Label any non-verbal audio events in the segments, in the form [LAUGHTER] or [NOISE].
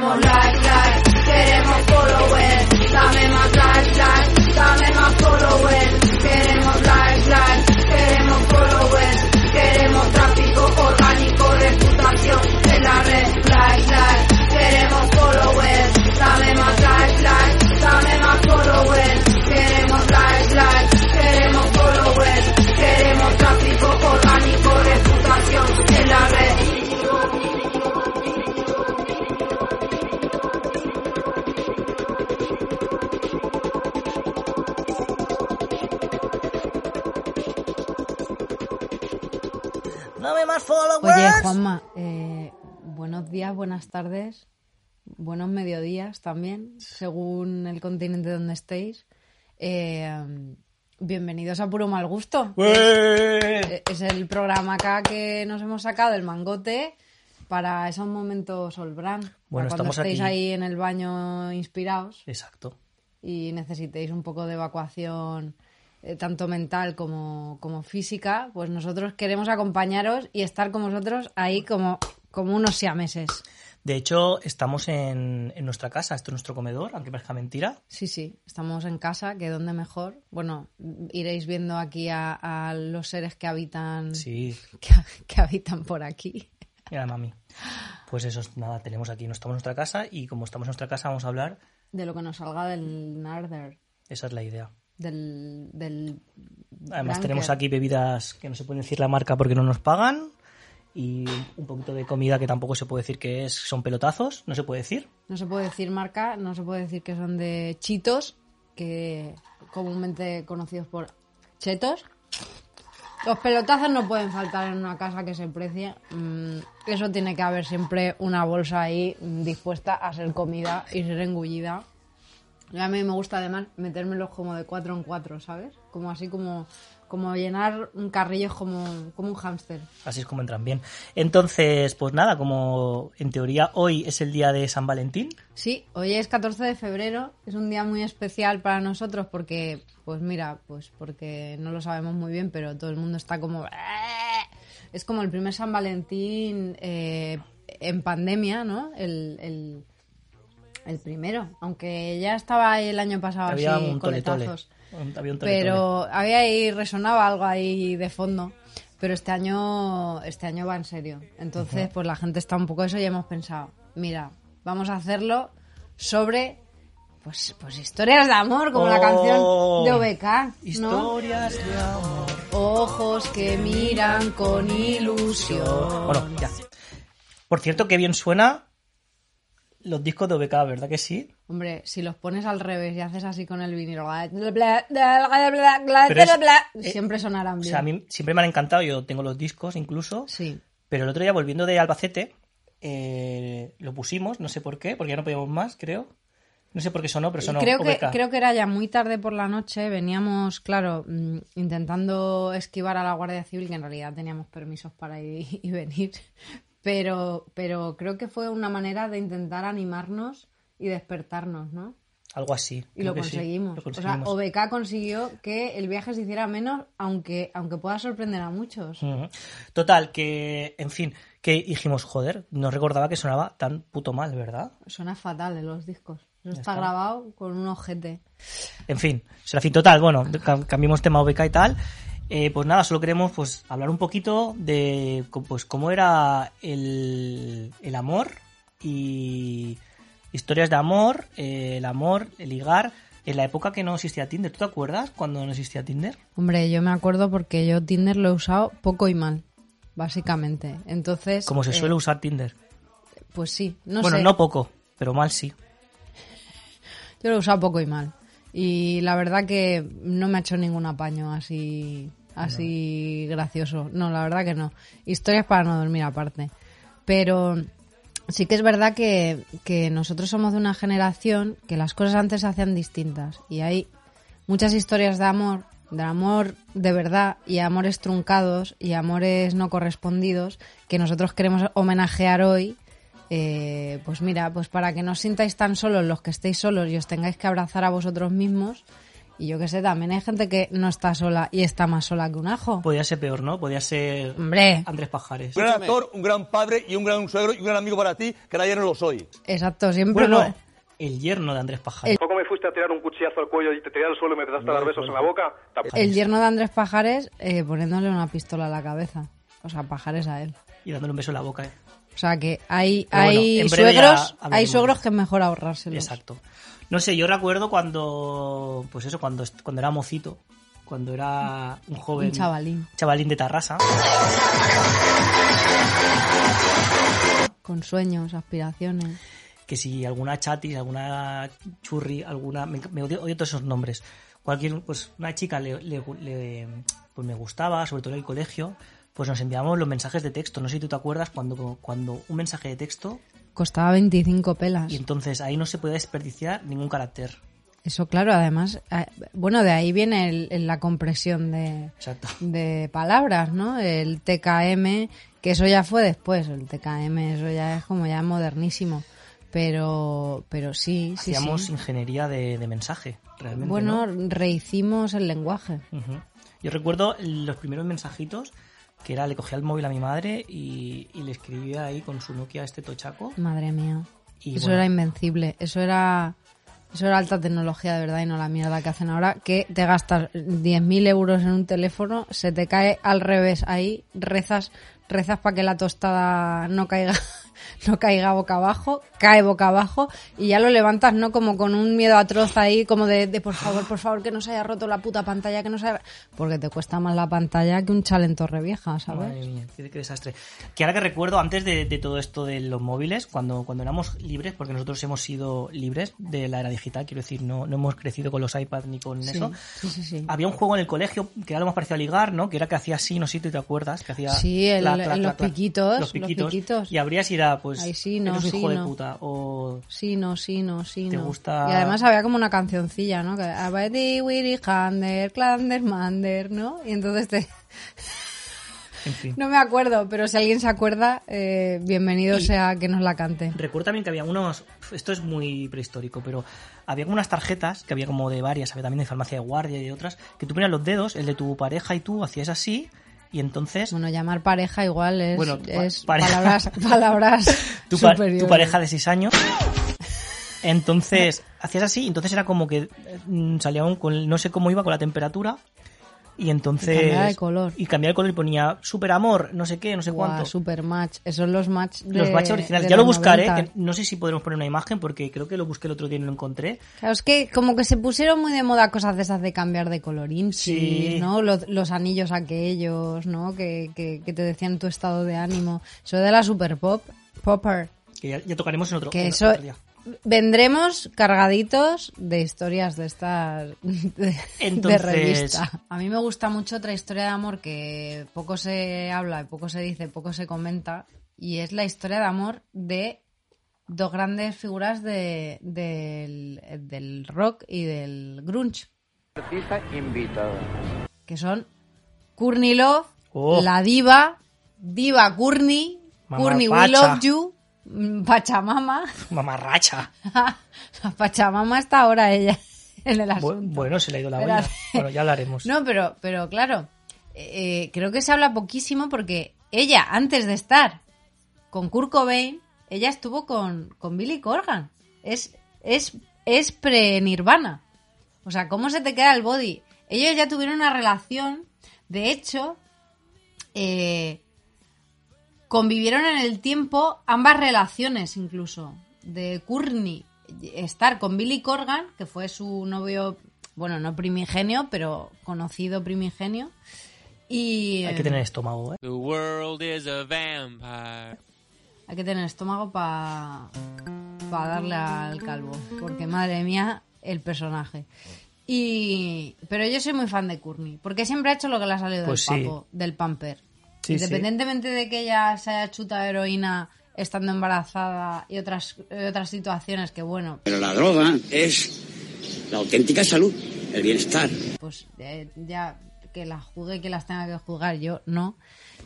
Queremos like, like, queremos followers, dame más like, like, dame más followers. Queremos like, like, queremos followers, Dame más followers. Oye, Juanma, eh, buenos días, buenas tardes, buenos mediodías también, según el continente donde estéis. Eh, bienvenidos a Puro Mal Gusto. Eh, Es el programa acá que nos hemos sacado del mangote para esos momentos para Bueno, cuando estamos estéis aquí. ahí en el baño inspirados Exacto. y necesitéis un poco de evacuación eh, tanto mental como, como física, pues nosotros queremos acompañaros y estar con vosotros ahí como, como unos siameses. De hecho, estamos en, en nuestra casa, esto es nuestro comedor, aunque parezca mentira. Sí, sí, estamos en casa, que donde mejor. Bueno, iréis viendo aquí a, a los seres que habitan, Sí, [LAUGHS] que, que habitan por aquí. mira, mami. Pues eso, es nada, tenemos aquí, no estamos en nuestra casa y como estamos en nuestra casa vamos a hablar, De lo que nos salga del Narder, esa es la idea. Del... del Además Branker. tenemos aquí bebidas que no se puede decir la marca porque no nos pagan y un poquito de comida que tampoco se puede decir que es, son pelotazos, no se puede decir. No se puede decir marca, no se puede decir que son de chitos, que comúnmente conocidos por chetos. Los pelotazos no pueden faltar en una casa que se precie. Mm, Eso tiene que haber siempre una bolsa ahí dispuesta a ser comida y ser engullida. A mí me gusta además metérmelos como de cuatro en cuatro, ¿sabes? Como así como, como llenar un carrillo como, como un hámster. Así es como entran bien. Entonces, pues nada, como en teoría hoy es el día de San Valentín, Sí, hoy es 14 de febrero, es un día muy especial para nosotros porque, pues mira, pues porque no lo sabemos muy bien, pero todo el mundo está como... Es como el primer San Valentín eh, en pandemia, ¿no? El, el, el primero, aunque ya estaba ahí el año pasado había así, un coletazos. Había un. Pero había ahí, resonaba algo ahí de fondo. Pero este año, este año va en serio. Entonces, pues la gente está un poco eso y hemos pensado, mira, vamos a hacerlo sobre pues, pues historias de amor, como la Oh, canción de OBK, ¿no? Historias de amor. Ojos que miran con ilusión. Bueno, ya. Por cierto, qué bien suena los discos de OBK, ¿verdad que sí? Hombre, si los pones al revés y haces así con el vinilo, es- siempre sonarán O bien. sea, a mí siempre me han encantado, yo tengo los discos incluso, Sí. pero el otro día volviendo de Albacete, eh, lo pusimos, no sé por qué, porque ya no podíamos más, creo. No sé por qué sonó, pero sonó creo que, creo que era ya muy tarde por la noche. Veníamos, claro, mm, intentando esquivar a la Guardia Civil, que en realidad teníamos permisos para ir y venir. Pero, pero creo que fue una manera de intentar animarnos y despertarnos, ¿no? Algo así. Y lo conseguimos. O sea. OBK consiguió que el viaje se hiciera menos, aunque, aunque pueda sorprender a muchos. Total, que, en fin, que dijimos, joder, no recordaba que sonaba tan puto mal, ¿verdad? Suena fatal en los discos. Eso está, está. grabado con un ojete. En fin, Serafín, total, bueno, cam- cambiamos tema OBK y tal. Eh, pues nada, solo queremos pues hablar un poquito de pues cómo era el, el amor y historias de amor, eh, el amor, el ligar, en la época que no existía Tinder. ¿Tú te acuerdas cuando no existía Tinder? Hombre, yo me acuerdo porque yo Tinder lo he usado poco y mal, básicamente. Entonces. Como se eh, suele usar Tinder. Pues sí, no bueno, sé. no poco, pero mal sí. [LAUGHS] Yo lo he usado poco y mal. Y la verdad que no me ha hecho ningún apaño así, así gracioso. No, la verdad que no. Historias para no dormir aparte. Pero sí que es verdad que, que nosotros somos de una generación que las cosas antes se hacían distintas y hay muchas historias de amor, de amor de verdad y amores truncados y amores no correspondidos que nosotros queremos homenajear hoy. eh, pues mira, pues para que no os sintáis tan solos los que estéis solos y os tengáis que abrazar a vosotros mismos. Y yo que sé, también hay gente que no está sola y está más sola que un ajo. Podía ser peor, ¿no? Podía ser Hombre, Andrés Pajares. Un gran actor, un gran padre y un gran suegro y un gran amigo para ti, que ahora ya no lo soy. exacto, siempre Bueno, lo- el yerno de Andrés Pajares. Poco me fuiste a tirar un cuchillazo al cuello y te tiré al suelo y me empezaste a dar besos en la boca. Tampoco. El yerno de Andrés Pajares eh, poniéndole una pistola a la cabeza. O sea, Pajares a él. Y dándole un beso en la boca. ¿eh? O sea que hay, Pero hay ya suegros, hay suegros que es mejor ahorrárselos. Exacto. No sé, yo recuerdo cuando, pues eso, cuando, cuando era mocito, cuando era un joven... Un chavalín. Chavalín de Tarrasa. Con sueños, aspiraciones. que si alguna chatis, alguna churri, alguna... Me, me odio, odio todos esos nombres. Cualquier, pues una chica le, le- le- pues me gustaba, sobre todo en el colegio, pues nos enviamos los mensajes de texto. No sé si tú te acuerdas cuando, cuando un mensaje de texto Costaba 25 pelas. y entonces ahí no se puede desperdiciar ningún carácter. Eso, claro, además, eh, bueno, de ahí viene el- el- la compresión de, Exacto. de palabras, ¿no? El TKM, que eso ya fue después, el TKM, eso ya es como ya modernísimo. Pero, pero sí, sí, Hacíamos sí. ingeniería de, de mensaje, realmente. Bueno, ¿no? rehicimos el lenguaje. Yo recuerdo los primeros mensajitos que era le cogía el móvil a mi madre y, y le escribía ahí con su Nokia este tochaco. Madre mía. Y eso bueno. era invencible. Eso era, eso era alta tecnología de verdad y no la mierda que hacen ahora. Que te gastas 10.000 euros en un teléfono, se te cae al revés ahí, rezas, rezas para que la tostada no caiga, [LAUGHS] [LAUGHS] no caiga boca abajo, cae boca abajo y ya lo levantas, ¿no? Como con un miedo atroz ahí, como de, de por favor, por favor, que no se haya roto la puta pantalla, que no se haya... Porque te cuesta más la pantalla que un chale en torre vieja, ¿sabes? Madre mía, qué, qué desastre. Que ahora que recuerdo, antes de, de todo esto de los móviles, cuando, cuando éramos libres, porque nosotros hemos sido libres de la era digital, quiero decir, no, no hemos crecido con los iPads ni con Sí, eso. sí, sí, sí. Había un juego en el colegio que era lo más parecido a ligar, ¿no? Que era que hacía así, no sé si te acuerdas, que hacía... Sí, el- los piquitos, Los piquitos. Y abrías y era, pues, Ay, sí, no, eres un sí, hijo de puta. O Sí, no, sí, no, sí, ¿Te no. gusta? Y además había como una cancioncilla, ¿no? Que Abedi, Willy, Hander, Klander, Mander, ¿no? Y entonces te... [LAUGHS] en fin. No me acuerdo, pero si alguien se acuerda, eh, bienvenido Y- sea que nos la cante. Recuerdo también que había unos. Esto es muy prehistórico, pero había como unas tarjetas, que había como de varias, había también de farmacia de guardia y de otras, que tú ponías los dedos, el de tu pareja y tú hacías así, y entonces Bueno, llamar pareja igual es, Bueno, es [LAUGHS] pareja. palabras, [LAUGHS] palabras tu, pa- superiores. tu pareja de 6 años. Entonces, hacías así, entonces era como que mm, salía un, con, no sé cómo iba con la temperatura, y entonces. Y cambiaba de color. Y cambiaba el color y ponía super amor, no sé qué, no sé Guau, cuánto. super match. Esos son los match de, Los matches originales. de Ya lo buscaré, 90. que no sé si podremos poner una imagen, porque creo que lo busqué el otro día y no lo encontré. Claro, es que como que se pusieron muy de moda cosas de esas de cambiar de colorín, Sí. ¿no? Los, los anillos aquellos, ¿no? Que, que, que te decían tu estado de ánimo. Eso de la super pop, popper. Que ya, ya tocaremos en otro, Que en eso otro día. Vendremos cargaditos de historias de estas [LAUGHS] de, revista. A mí me gusta mucho otra historia de amor que poco se habla, poco se dice, poco se comenta y es la historia de amor de dos grandes figuras de, del, del rock y del grunge, Artista invitada. que son Courtney Love, Oh. la diva, diva Courtney, Courtney We. Love You, Pachamama. [LAUGHS] Mamarracha. La [LAUGHS] Pachamama está ahora ella [LAUGHS] en el asunto. Bueno, se le ha ido la olla. Bueno, ya hablaremos. No, pero, pero claro, eh, creo que se habla poquísimo porque ella, antes de estar con Kurt Cobain, ella estuvo con, con Billy Corgan. Es, es, es pre-Nirvana. O sea, ¿cómo se te queda el body? Ellos ya tuvieron una relación, de hecho, eh, convivieron en el tiempo ambas relaciones incluso. De Courtney estar con Billy Corgan, que fue su novio, bueno, no primigenio, pero conocido primigenio. Y Hay que tener estómago, ¿eh? The world is a vampire. hay que tener estómago para darle al calvo, porque madre mía, el personaje. Y pero yo soy muy fan de Courtney, porque siempre ha hecho lo que le ha salido Pues del sí. papo, del pamper. Sí, sí. Independientemente de que ella se haya chutado heroína estando embarazada y otras, y otras situaciones que, bueno, Pero la droga es la auténtica salud, el bienestar. pues eh, ya que la juzgue que las tenga que juzgar yo, no.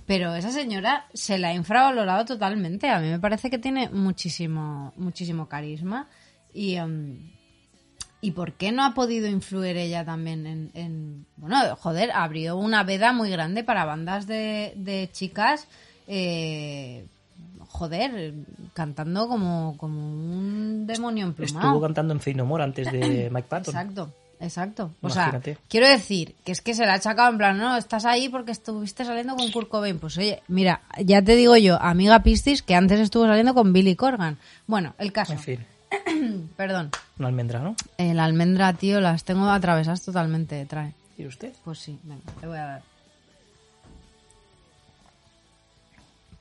Pero esa señora se la ha infravalorado totalmente. A mí me parece que tiene muchísimo, muchísimo carisma. Y, em, ¿y por qué no ha podido influir ella también en, en- Bueno, joder, abrió una veda muy grande para bandas de, de chicas. eh, joder, cantando como, como un demonio emplumado. Estuvo cantando en Fey No More antes de [CLEARS THROAT] Mike Patton. Exacto, exacto. O Imagínate. sea, quiero decir que es que se la ha achacado en plan, no, estás ahí porque estuviste saliendo con Kurt Cobain. Pues oye, mira, ya te digo yo, amiga Pistis, que antes estuvo saliendo con Billy Corgan. Bueno, el caso, En fin, [CLEARS THROAT] perdón, una almendra, ¿no? el almendra, tío, las tengo atravesadas totalmente, trae. ¿Y usted? Pues sí, venga, te voy a dar.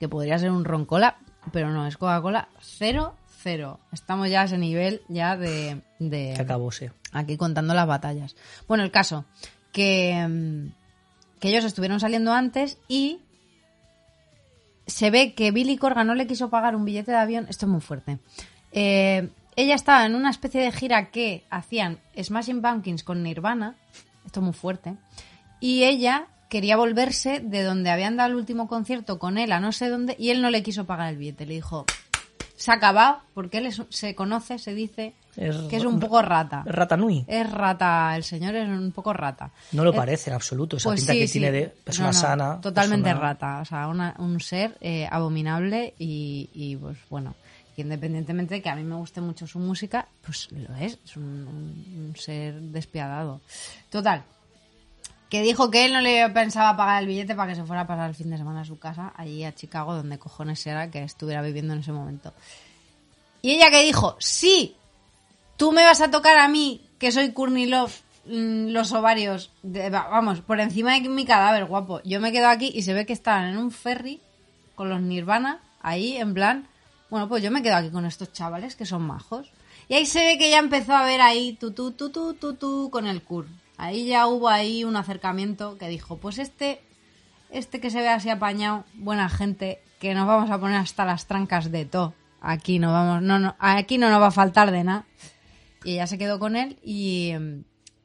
Que podría ser un roncola, pero no, es Coca-Cola 0-0. Estamos ya a ese nivel ya de... de Que acabóse. aquí contando las batallas. Bueno, el caso, que, mm, que ellos estuvieron saliendo antes y se ve que Billy Corgan no le quiso pagar un billete de avión. Esto es muy fuerte. Eh, ella estaba en una especie de gira que hacían Smashing Pumpkins con Nirvana. Esto es muy fuerte. Y ella quería volverse de donde habían dado el último concierto con él a no sé dónde y él no le quiso pagar el billete. Le dijo, se ha acabado, porque él es- se conoce, se dice Es que es un poco rata. Ratanui. Es rata, el señor es un poco rata. No lo Eh, parece en absoluto. Esa pues pinta sí, que sí. tiene de persona No, no, sana. Totalmente persona- rata, o sea, una- un ser eh, abominable y, y, pues bueno, que independientemente de que a mí me guste mucho su música, pues lo es, es un, ser despiadado. Total, que dijo que él no le pensaba pagar el billete para que se fuera a pasar el fin de semana a su casa, allí a Chicago, donde cojones era que estuviera viviendo en ese momento. Y ella que dijo, sí, tú me vas a tocar a mí, que soy Courtney Love, mm, los ovarios, vamos, por encima de mi cadáver, guapo. Yo me quedo aquí y se ve que estaban en un ferry con los Nirvana, ahí en plan, bueno, pues yo me quedo aquí con estos chavales que son majos. Y ahí se ve que ya empezó a ver ahí tu tu tu con el Kurt. Ahí ya hubo ahí un acercamiento que dijo, pues este este que se ve así apañado, buena gente, que nos vamos a poner hasta las trancas de todo. Aquí no vamos, no, no, aquí no nos va a faltar de nada. Y ella se quedó con él y,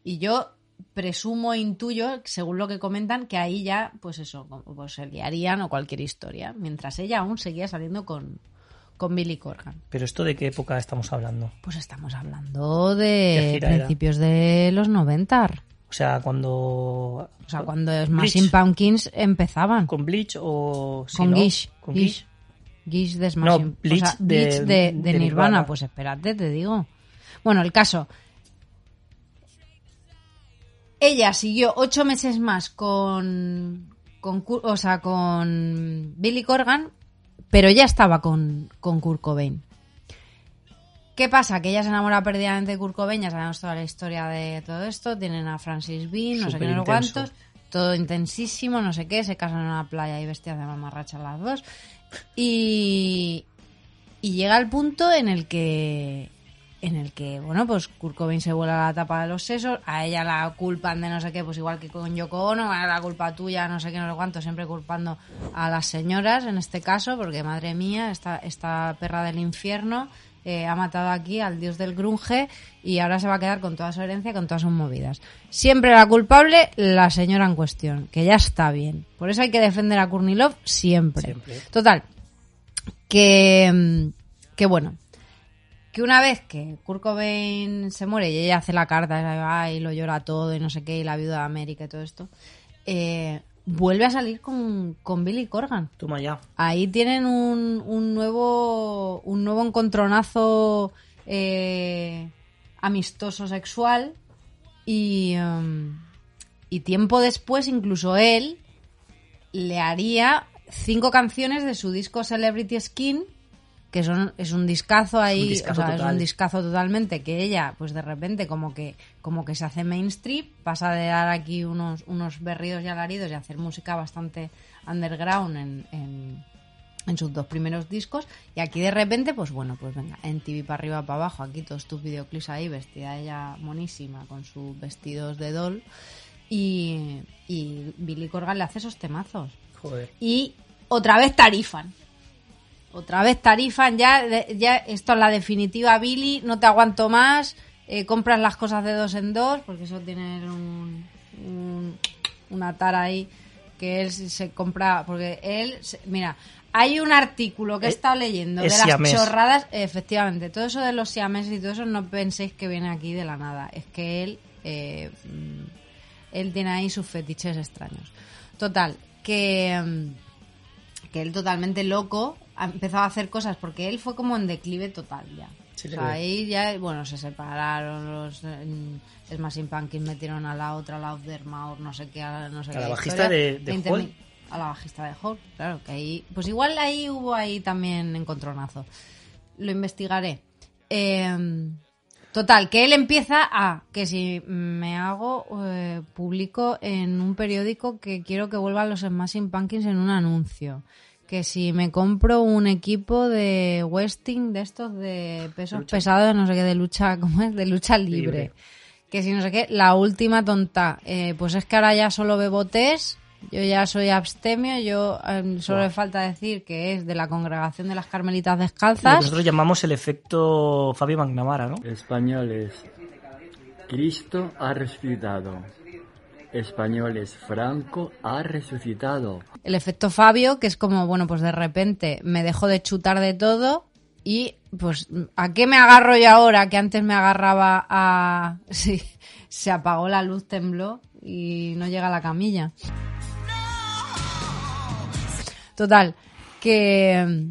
y yo presumo, intuyo, según lo que comentan, que ahí ya, pues eso, pues se liarían o cualquier historia, mientras ella aún seguía saliendo con, con Billy Corgan. Pero esto de qué época estamos hablando? Pues estamos hablando ¿Qué de era? principios de los 90. O sea, cuando... O sea, cuando. Smashing Pumpkins empezaban. ¿Con Bleach o...? si con no, Gish. ¿Con Gish. De Smashing. No, Bleach o sea, de- Bleach de, Nirvana. Nirvana. Pues espérate, te digo. Bueno, el caso. Ella siguió ocho meses más con, con, o sea, con Billy Corgan, pero ya estaba con, con Kurt Cobain. ¿Qué pasa? Que ella se enamora perdidamente de Kurt Cobain, ya sabemos toda la historia de todo esto, tienen a Francis Bean, no sé qué, no cuántos, todo intensísimo, no sé qué, se casan en una playa y vestidas de mamarracha las dos. Y, y llega el punto en el que en el que, bueno, pues Kurt Cobain se vuela la tapa de los sesos, a ella la culpan de no sé qué, pues igual que con Yoko Ono, "Ah, la culpa tuya, no sé qué, no sé cuánto, siempre culpando a las señoras en este caso, porque madre mía, esta, esta perra del infierno eh, ha matado aquí al dios del grunge y ahora se va a quedar con toda su herencia, con todas sus movidas. Siempre la culpable, la señora en cuestión, que ya está bien. Por eso hay que defender a Kurnilov siempre. Siempre. Total, que, mm, que bueno, que una vez que Kurt Cobain se muere y ella hace la carta y lo llora todo y no sé qué, y la viuda de América y todo esto, eh, vuelve a salir con, con Billy Corgan. Toma ya. Ahí tienen un, un nuevo un nuevo encontronazo eh, amistoso sexual y, um, y tiempo después incluso él le haría cinco canciones de su disco Celebrity Skin que son es un discazo ahí, discazo o sea, es un discazo totalmente que ella pues de repente como que como que se hace mainstream, pasa de dar aquí unos unos berridos y alaridos y hacer música bastante underground en, en, en sus dos primeros discos y aquí de repente pues bueno pues venga en TV para arriba para abajo aquí todos tus videoclips ahí vestida ella monísima con sus vestidos de doll y, y Billy Corgan le hace esos temazos. Joder. y otra vez tarifan Otra vez tarifan, ya, ya esto es la definitiva, Billy, no te aguanto más, eh, compras las cosas de dos en dos, porque eso tiene un, un- una tara ahí, que él se compra, porque él, se- mira, hay un artículo que he Eh, estado leyendo de las siamés. chorradas, efectivamente, todo eso de los siameses y todo eso no penséis que viene aquí de la nada, es que él, eh, mm, él tiene ahí sus fetiches extraños. Total, que... mm, que él totalmente loco ha empezado a hacer cosas porque él fue como en declive total ya. Sí, o le sea, veo. ahí ya, bueno, se separaron los eh, Smashing Pumpkins metieron a la otra, a la Maur, no sé qué, a, no sé A qué la bajista historia. de- de A la bajista de Hole, claro, que ahí, pues igual ahí hubo ahí también encontronazo. Lo investigaré. Eh, Total, que él empieza a que si me hago eh, público en un periódico que quiero que vuelvan los Smashing Pumpkins en un anuncio. Que si me compro un equipo de Westing de estos de pesos pesados, no sé qué, de lucha, [LAUGHS] ¿cómo es? De lucha libre. Libre. Que si no sé qué, la última tonta. Eh, pues es que ahora ya solo bebo tés, yo ya soy abstemio, yo eh, solo le falta decir que es de la congregación de las carmelitas Lo que descalzas. nosotros llamamos el efecto Fabio McNamara, ¿no? Españoles, Cristo ha resucitado. Españoles, Franco ha resucitado. el efecto Fabio, que es como, bueno, pues de repente me dejo de chutar de todo y pues ¿a qué me agarro yo ahora? Que antes me agarraba a... [LAUGHS] Se apagó la luz, tembló y no llega la camilla. Total, que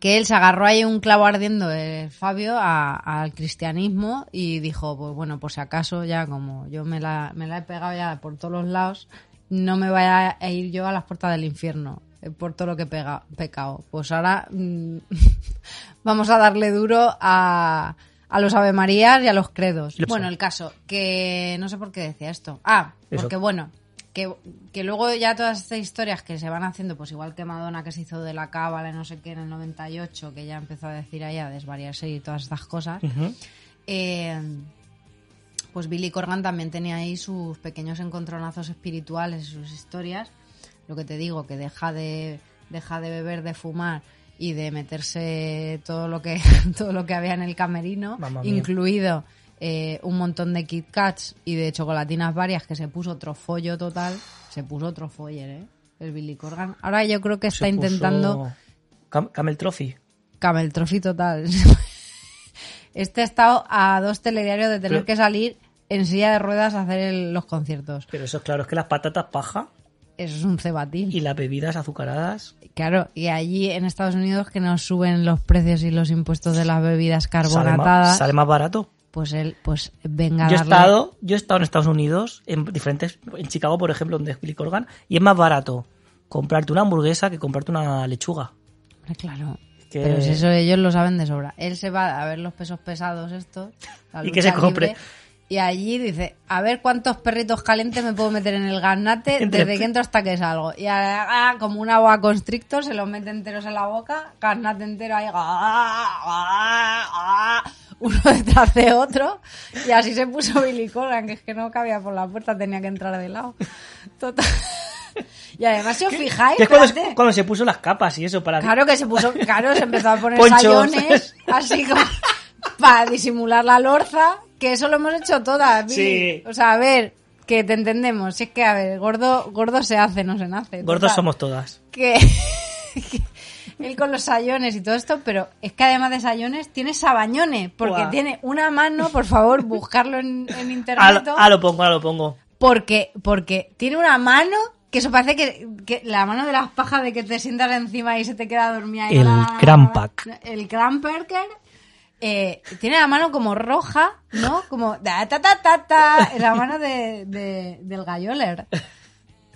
que él se agarró ahí un clavo ardiendo, el Fabio, al cristianismo y dijo, pues bueno, por si acaso ya como yo me la, me la he pegado ya por todos los lados, no me vaya a ir yo a las puertas del infierno eh, por todo lo que he pega- pecado. Pues ahora mm, [LAUGHS] vamos a darle duro a, a los Ave Marías y a los credos. Lo Bueno, el caso, que no sé por qué decía esto. Ah, Eso. porque bueno, que, que luego ya todas estas historias que se van haciendo, pues igual que Madonna que se hizo de la cábala, y no sé qué, en el 98, que ya empezó a decir ahí a desvariarse y todas estas cosas, eh, pues Billy Corgan también tenía ahí sus pequeños encontronazos espirituales, sus historias. Lo que te digo, que deja de, deja de beber, de fumar y de meterse todo lo que, [LAUGHS] todo lo que había en el camerino, Mamma mía. Eh, un montón de Kit Kats y de chocolatinas varias, que se puso otro follo total. Se puso otro foller, ¿eh? El Billy Corgan. Ahora yo creo que está Se intentando Cam- Camel Trophy. Camel Trophy total. [LAUGHS] Este ha estado a dos telediarios de tener Pero- que salir en silla de ruedas a hacer el- los conciertos. Pero eso, claro, es que las patatas paja Eso es un cebatín. y las bebidas azucaradas. Claro, y allí en Estados Unidos que nos suben los precios y los impuestos de las bebidas Sale más, carbonatadas, sale más barato. Pues él, pues venga Yo he, darle- estado, yo he estado en Estados Unidos, en diferentes, en Chicago, por ejemplo, donde es Billy Corgan, y es más barato comprarte una hamburguesa que comprarte una lechuga. Claro. que- Pero si eso ellos lo saben de sobra. Él se va a ver los pesos pesados estos. [LAUGHS] Y que se compre. libre, Y allí dice, a ver cuántos perritos calientes me puedo meter en el garnate desde que entro hasta que salgo. Y ah, como una boa constrictor se los mete enteros en la boca, garnate entero ahí, ah, ah, ah, uno [LAUGHS] detrás de otro. Y así se puso Billy Corgan, que es que no cabía por la puerta, tenía que entrar de lado. Total. Y además, si os fijáis, es cuando se puso las capas y eso para Claro que se puso, claro, se empezó a poner [LAUGHS] Ponchos. sayones, así como [LAUGHS] para disimular la lorza, que eso lo hemos hecho todas. Billy. Sí. O sea, a ver, que te entendemos. Si es que, a ver, gordo, gordo se hace, no se nace. Gordos somos todas. Que, [LAUGHS] que él con los sayones y todo esto, pero es que además de sayones tiene sabañones, porque tiene una mano, por favor, buscarlo en, en [LAUGHS] internet. ah, lo pongo, ah, lo pongo. Porque, porque tiene una mano que eso parece que, que la mano de las pajas de que te sientas encima y se te queda dormida. El Crampack. El Cramperker. Eh, tiene la mano como roja, ¿no? Como ta ta ta ta, ta, la mano de, de- del galloler.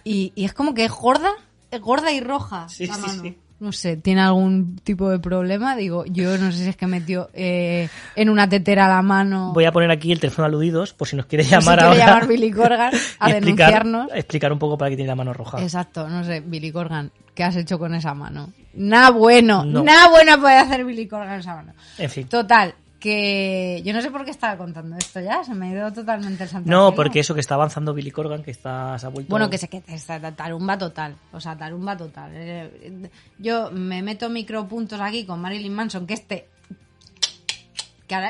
Y, y es como que es gorda, es gorda y roja Sí, la sí, mano. sí. No sé, tiene algún tipo de problema. Digo, yo no sé si es que metió eh, en una tetera la mano. Voy a poner aquí el teléfono aludidos por si nos quiere si llamar quiere ahora. llamar [LAUGHS] Billy Corgan a y explicar, denunciarnos. explicar un poco para qué tiene la mano roja. Exacto, no sé, Billy Corgan, ¿qué has hecho con esa mano? Nada bueno, No. nada bueno puede hacer Billy Corgan mano. En fin. Total, que yo no sé por qué estaba contando esto ya, se me ha ido totalmente el santo No, porque eso que está avanzando Billy Corgan, que está, se ha vuelto... Bueno, que se que está tarumba total, o sea, tarumba total. Eh, Yo me meto micropuntos aquí con Marilyn Manson, que este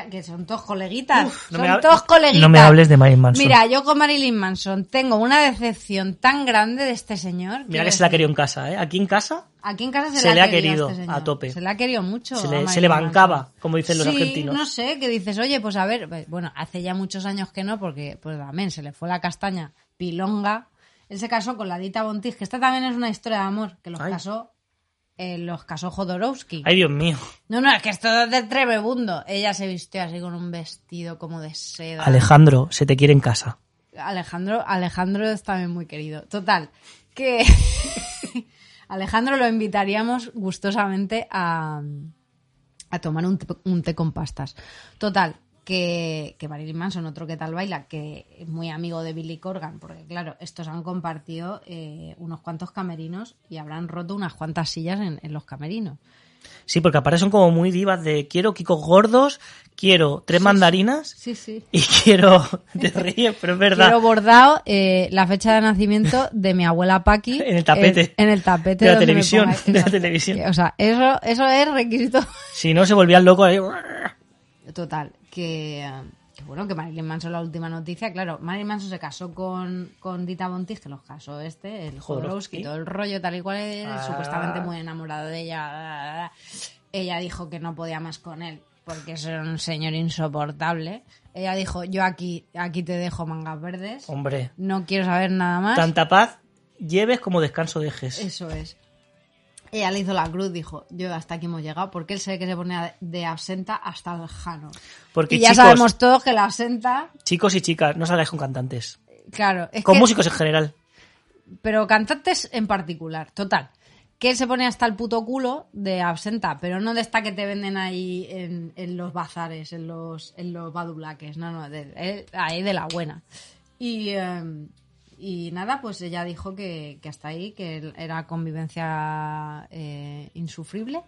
que, son todos coleguitas, no son me todos coleguitas. no me hables de Marilyn Manson. Mira, yo con Marilyn Manson tengo una decepción tan grande de este señor. Mira que se la querido en casa, ¿eh? Aquí en casa Aquí en casa se, Se le, le ha querido este a tope. Se le ha querido mucho. se le, se Manson. bancaba, como dicen los sí, argentinos. no sé, que dices, oye, pues a ver, pues, bueno, hace ya muchos años que no, porque pues también se le fue la castaña pilonga. Él se casó con la Dita Bontis, que esta también es una historia de amor, que los Ay. casó, eh, los casó Jodorowsky. Ay, Dios mío. No, no, es que esto es de tremebundo. Ella se vistió así con un vestido como de seda. Alejandro, se te quiere en casa. Alejandro, Alejandro es también muy querido. Total, que [LAUGHS] Alejandro lo invitaríamos gustosamente a, a tomar un té, un té con pastas. Total, que, que Marilyn Manson, otro que tal baila, que es muy amigo de Billy Corgan, porque claro, estos han compartido eh, unos cuantos camerinos y habrán roto unas cuantas sillas en, en los camerinos. Sí, porque aparte son como muy divas de quiero kikos gordos, quiero tres mandarinas Sí, sí. y quiero... [LAUGHS] Te ríes, pero es verdad. Quiero bordado eh, la fecha de nacimiento de mi abuela Paqui. [LAUGHS] En el tapete. En, en el tapete De la televisión, [LAUGHS] de la televisión. O sea, eso, eso es requisito. Si no, se volvían locos ahí. Total, que, eh, que bueno, que Marilyn Manson, la última noticia, claro, Marilyn Manson se casó con, con Dita Bontis, que los casó este, el Jodorowsky. Jodorowsky, todo el rollo tal y cual, él, Ah. supuestamente muy enamorado de ella. Ella dijo que no podía más con él, porque es un señor insoportable. Ella dijo, yo aquí, aquí te dejo mangas verdes, Hombre, no quiero saber nada más. tanta paz lleves como descanso dejes. Eso es. Ella le hizo la cruz, dijo, yo hasta aquí hemos llegado, porque él se ve que se ponía de absenta hasta el jano. Porque y ya chicos, sabemos todos que la absenta, chicos y chicas, no salgáis con cantantes. claro, es Con que- músicos en general. pero cantantes en particular, total. Que él se pone hasta el puto culo de absenta, pero no de esta que te venden ahí en, en los bazares, en los, en los badulaques, no, no, de, él- ahí de la buena. Y, eh, y nada, pues ella dijo que, que hasta ahí, que era convivencia eh, insufrible,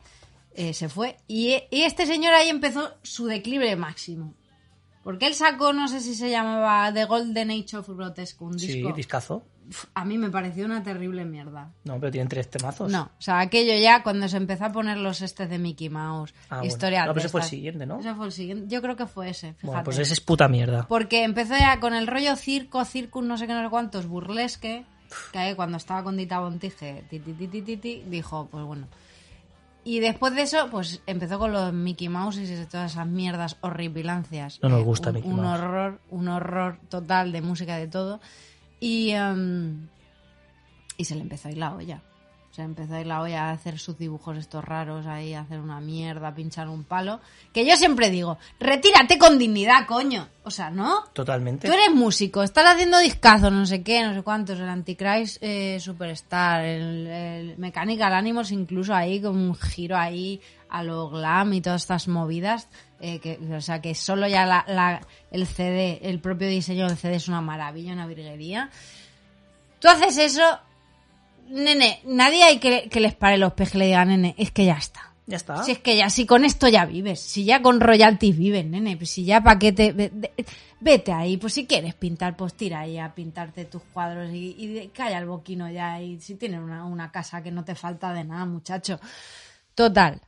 eh, se fue. Y, y este señor ahí empezó su declive máximo. Porque él sacó, no sé si se llamaba The Golden Age of Grotesque, un Sí, disco. discazo. A mí me pareció una terrible mierda. No, pero tienen tres temazos. No, o sea, aquello ya cuando se empezó a poner los estes de Mickey Mouse, Ah, bueno. historia No, pero ese fue el siguiente, ¿no? Ese fue el siguiente. Yo creo que fue ese, fíjate. Bueno, pues ese es puta mierda. Porque empezó ya con el rollo circo, circus, no sé qué, no sé cuántos, burlesque, que ahí cuando estaba con Dita Bontige, ti, ti, ti, dijo, pues bueno. Y después de eso, pues empezó con los Mickey Mouse y todas esas mierdas horripilancias. No nos Eh, gusta un, Mickey un Mouse. horror, un horror total de música de todo. Y, em, y se le empezó a ir la olla. Se le empezó a ir la olla a hacer sus dibujos estos raros, ahí a hacer una mierda, a pinchar un palo. Que yo siempre digo, retírate con dignidad, coño. O sea, ¿no? Totalmente. Tú eres músico, estás haciendo discazos, no sé qué, no sé cuántos, el Antichrist eh, Superstar, el, el Mechanical Animals, incluso ahí con un giro ahí a lo glam y todas estas movidas. Eh, que, o sea, que solo ya la, la- el CD, el propio diseño del CD es una maravilla, una virguería. Tú haces eso, nene, nadie hay que, que les pare los pies que le digan, nene, es que ya está. Ya está. Si es que ya, si con esto ya vives, si ya con royalties vives, nene, pues si ya pa' qué te... ve- de- vete ahí, pues si quieres pintar, pues tira ahí a pintarte tus cuadros y, y calla el boquino ya y si tienes una, una casa que no te falta de nada, muchacho. Total,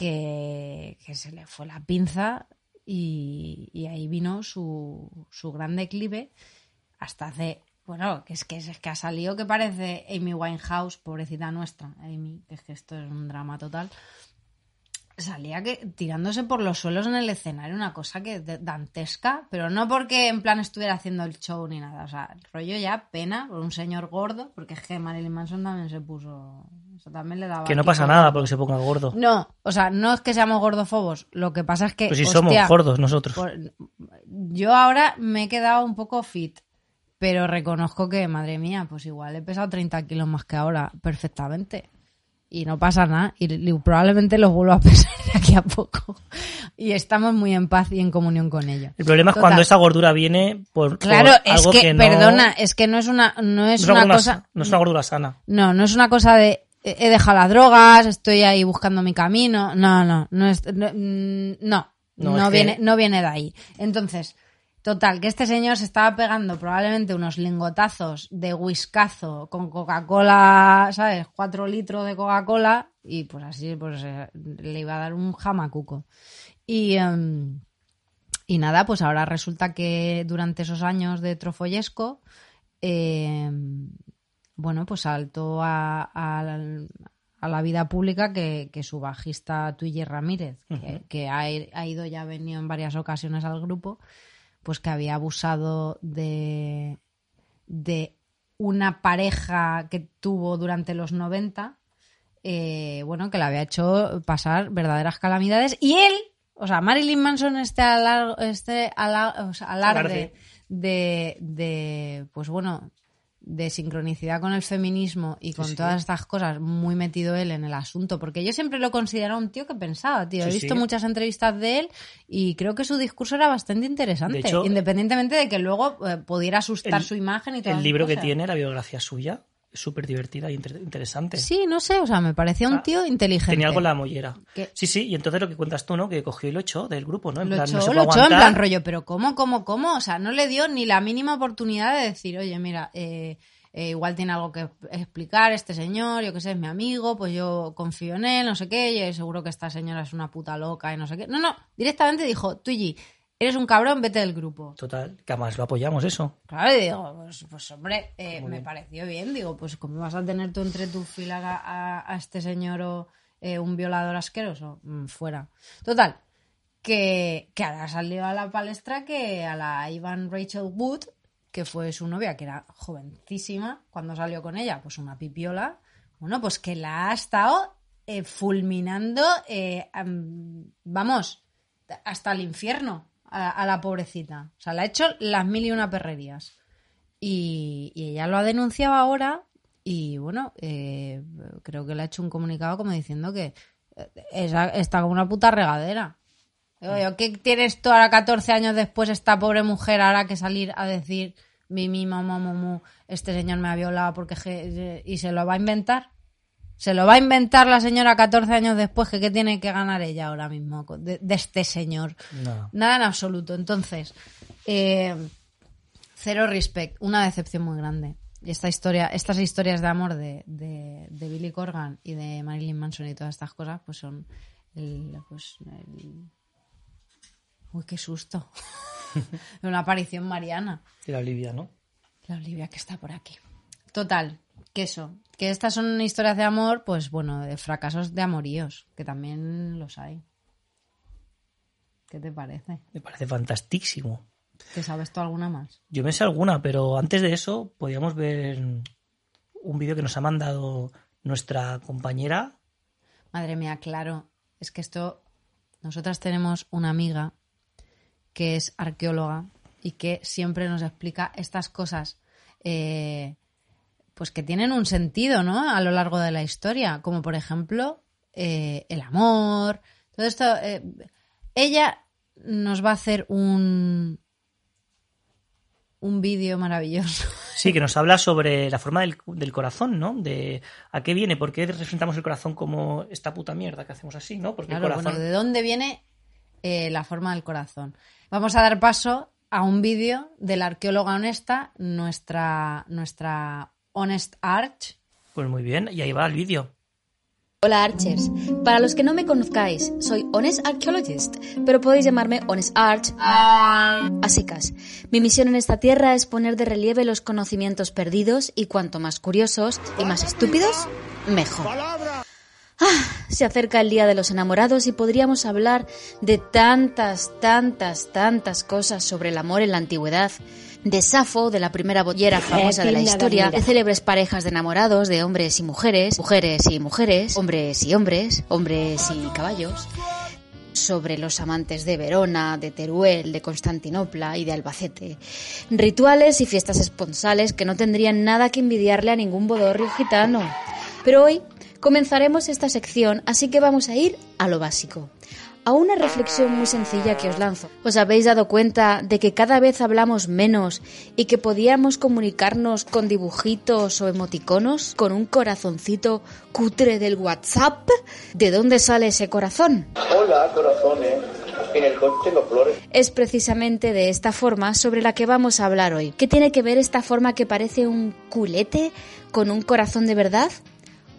que, se le fue la pinza y, ahí vino su, su gran declive hasta hace... Bueno, que es que, es que ha salido que parece Amy Winehouse, pobrecita nuestra, Amy, es que esto es un drama total salía que tirándose por los suelos en el escenario, una cosa que dantesca, pero no porque en plan estuviera haciendo el show ni nada, o sea, rollo ya pena por un señor gordo, porque es que Marilyn Manson también se puso, eso también le daba Que no pasa nada porque se ponga gordo. No, o sea, no es que seamos gordofobos, lo que pasa es que Pues si hostia, somos gordos nosotros. por- yo ahora me he quedado un poco fit, pero reconozco que, madre mía, pues igual he pesado 30 kilos más que ahora, perfectamente. Y no pasa nada. Y, probablemente los vuelvo a pesar de aquí a poco. Y estamos muy en paz y en comunión con ello. El problema es cuando esa gordura viene por, por Claro, es algo que, no- perdona, es que no es una, no no es una cosa. sa- no es una gordura sana. No, no es una cosa de eh, he dejado las drogas, estoy ahí buscando mi camino. No, no, no es no, mm, no, No, que- viene, no viene de ahí. Entonces, total, que este señor se estaba pegando probablemente unos lingotazos de whiskazo con Coca-Cola, ¿sabes? Cuatro litros de Coca-Cola y pues así pues eh, le iba a dar un jamacuco. Y, em, y nada, pues ahora resulta que durante esos años de trofollesco, eh, bueno, pues saltó a, a- a la vida pública que, que su bajista Twiggy Ramírez, que, ha, ha ido ya ha venido en varias ocasiones al grupo, pues que había abusado de, de una pareja que tuvo durante los 90, eh, bueno, que le había hecho pasar verdaderas calamidades. Y él, o sea, Marilyn Manson, este, alar- este ala- o sea, alarde Alarde. de, de, pues bueno, de sincronicidad con el feminismo y con sí. todas estas cosas, muy metido él en el asunto, porque yo siempre lo he considerado un tío que pensaba, tío. He visto muchas entrevistas de él y creo que su discurso era bastante interesante, hecho, independientemente de que luego eh, pudiera asustar el- su imagen y todo. El libro que tiene, la biografía suya, súper divertida y inter- interesante. Sí, no sé, o sea, me parecía un Ah, tío inteligente. Tenía algo en la mollera. Que- Sí, sí, y entonces lo que cuentas tú, ¿no? Que cogió y lo echó del grupo, ¿no? En Lo plan, echó, no se lo echó en plan rollo, pero ¿cómo, cómo, cómo? O sea, no le dio ni la mínima oportunidad de decir, oye, mira, eh, eh, igual tiene algo que explicar este señor, yo qué sé, es mi amigo, pues yo confío en él, no sé qué, y seguro que esta señora es una puta loca y no sé qué. No, no, directamente dijo, Tuyi, eres un cabrón, vete del grupo. Total, que además lo apoyamos eso. Claro, y digo, pues, pues, hombre, eh, me pareció bien. Digo, pues ¿cómo vas a tener tú entre tu fila a, a- a este señor o eh, un violador asqueroso? Mm, fuera. Total, que, que ahora salió a la palestra que a la Ivan Rachel Wood, que fue su novia, que era jovencísima, cuando salió con ella, pues una pipiola, bueno, pues que la ha estado eh, fulminando, am, vamos, hasta el infierno a, la pobrecita. O sea, le ha hecho las mil y una perrerías. Y, ella lo ha denunciado ahora y bueno, eh, creo que le ha hecho un comunicado como diciendo que eh, esa- está como una puta regadera. Yo, ¿qué tienes tú ahora 14 años después esta pobre mujer ahora que salir a decir mi, mi, mamá, este señor me ha violado porque y se lo va a inventar? Se lo va a inventar la señora 14 años después que qué tiene que ganar ella ahora mismo de, de este señor. No. Nada en absoluto. Entonces, eh, cero respect, una decepción muy grande. Y esta historia, estas historias de amor de, de, de Billy Corgan y de Marilyn Manson y todas estas cosas, pues son el, pues, el- Uy, qué susto. [LAUGHS] Una aparición mariana. Y la Olivia, ¿no? La Olivia que está por aquí. Total, que eso. Que estas son historias de amor, pues bueno, de fracasos de amoríos, que también los hay. ¿Qué te parece? Me parece fantastísimo. ¿Te sabes tú alguna más? Yo me sé alguna, pero antes de eso podíamos ver un vídeo que nos ha mandado nuestra compañera. Madre mía, claro. Es que esto. Nosotras tenemos una amiga que es arqueóloga y que siempre nos explica estas cosas. eh, pues que tienen un sentido, ¿no? A lo largo de la historia. Como por ejemplo, eh, el amor. Todo esto. eh, ella nos va a hacer un. un vídeo maravilloso. Sí, que nos habla sobre la forma del, del corazón, ¿no? De a qué viene, por qué representamos el corazón como esta puta mierda que hacemos así, ¿no? Porque Claro, el corazón. bueno, ¿de dónde viene eh, la forma del corazón? Vamos a dar paso a un vídeo de la arqueóloga honesta, nuestra, nuestra Honest Arch. Pues muy bien, y ahí va el vídeo. Hola Archers, para los que no me conozcáis, soy Honest Archaeologist, pero podéis llamarme Honest Arch a secas. Mi misión en esta tierra es poner de relieve los conocimientos perdidos y cuanto más curiosos y más estúpidos, mejor. Ah, se acerca el Día de los Enamorados y podríamos hablar de tantas, tantas, tantas cosas sobre el amor en la antigüedad. De Safo, de la primera bollera famosa de la historia, de célebres parejas de enamorados, de hombres y mujeres, mujeres y mujeres, hombres y hombres, hombres y caballos. Sobre los amantes de Verona, de Teruel, de Constantinopla y de Albacete. Rituales y fiestas esponsales que no tendrían nada que envidiarle a ningún bodorrio gitano. Pero hoy comenzaremos esta sección, así que vamos a ir a lo básico. A una reflexión muy sencilla que os lanzo. ¿Os habéis dado cuenta de que cada vez hablamos menos y que podíamos comunicarnos con dibujitos o emoticonos? ¿Con un corazoncito cutre del WhatsApp? ¿De dónde sale ese corazón? Hola, corazones. en el coche los flores. Es precisamente de esta forma sobre la que vamos a hablar hoy. ¿Qué tiene que ver esta forma que parece un culete con un corazón de verdad?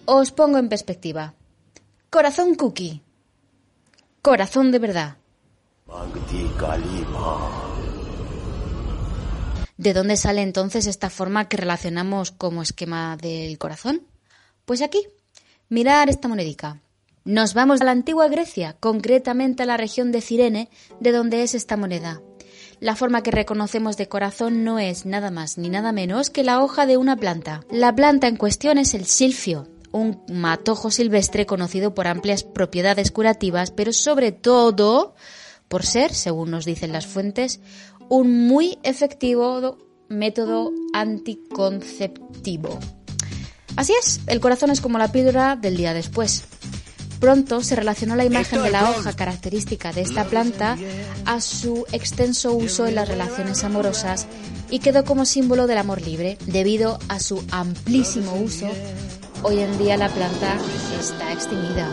Os pongo en perspectiva. Corazón cookie. Corazón de verdad. ¿De dónde sale entonces esta forma que relacionamos como esquema del corazón? Pues aquí, mirar esta monedica. Nos vamos a la antigua Grecia, concretamente a la región de Cirene, de donde es esta moneda. La forma que reconocemos de corazón no es nada más ni nada menos que la hoja de una planta. La planta en cuestión es el silfio, un matojo silvestre conocido por amplias propiedades curativas, pero sobre todo por ser, según nos dicen las fuentes, un muy efectivo método anticonceptivo. Así es, el corazón es como la píldora del día después. Pronto se relacionó la imagen de la hoja característica de esta planta a su extenso uso en las relaciones amorosas y quedó como símbolo del amor libre. Debido a su amplísimo uso, hoy en día la planta está extinguida.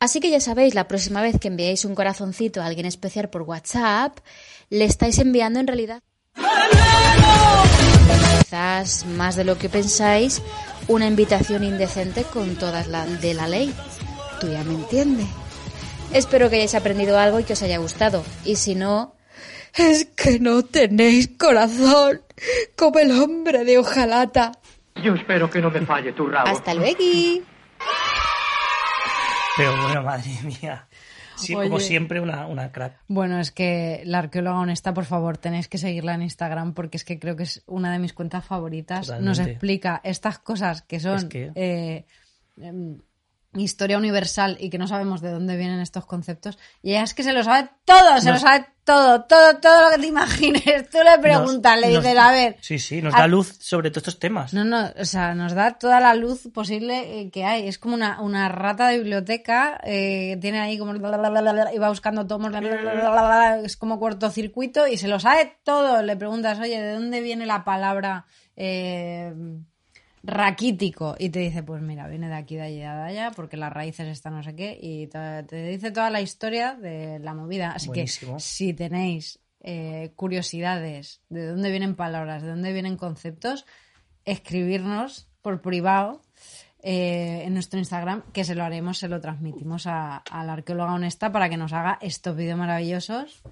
Así que ya sabéis, la próxima vez que enviéis un corazoncito a alguien especial por WhatsApp, le estáis enviando en realidad quizás más de lo que pensáis, una invitación indecente con todas las de la ley. Tú ya me entiendes. Espero que hayáis aprendido algo y que os haya gustado. Y si no, es que no tenéis corazón como el hombre de hojalata. Yo espero que no me falle tu rabo. Hasta luego. Pero bueno, madre mía. Sí, como siempre, una, una crack. Bueno, es que la arqueóloga honesta, por favor, tenéis que seguirla en Instagram porque es que creo que es una de mis cuentas favoritas. Nos Totalmente. explica estas cosas que son Es que- eh, em, historia universal y que no sabemos de dónde vienen estos conceptos. Y ella es que se lo sabe todo, se lo sabe todo, todo, todo lo que te imagines. [LAUGHS] Tú le preguntas, le Nos- dices, a ver. Sí, sí, nos a- da luz sobre todos estos temas. No, no, o sea, nos da toda la luz posible eh, que hay. Es como una, una rata de biblioteca, eh, tiene ahí como... y va buscando tomos, es como cortocircuito y se lo sabe todo. Le preguntas, oye, ¿de dónde viene la palabra eh, raquítico? Y te dice, pues mira, viene de aquí, de allá, de allá, porque las raíces están no sé qué, y te, te dice toda la historia de la movida. Así Buenísimo. que si tenéis eh, curiosidades de dónde vienen palabras, de dónde vienen conceptos, escribirnos por privado eh, en nuestro Instagram, que se lo haremos, se lo transmitimos a, a la arqueóloga honesta para que nos haga estos vídeos maravillosos.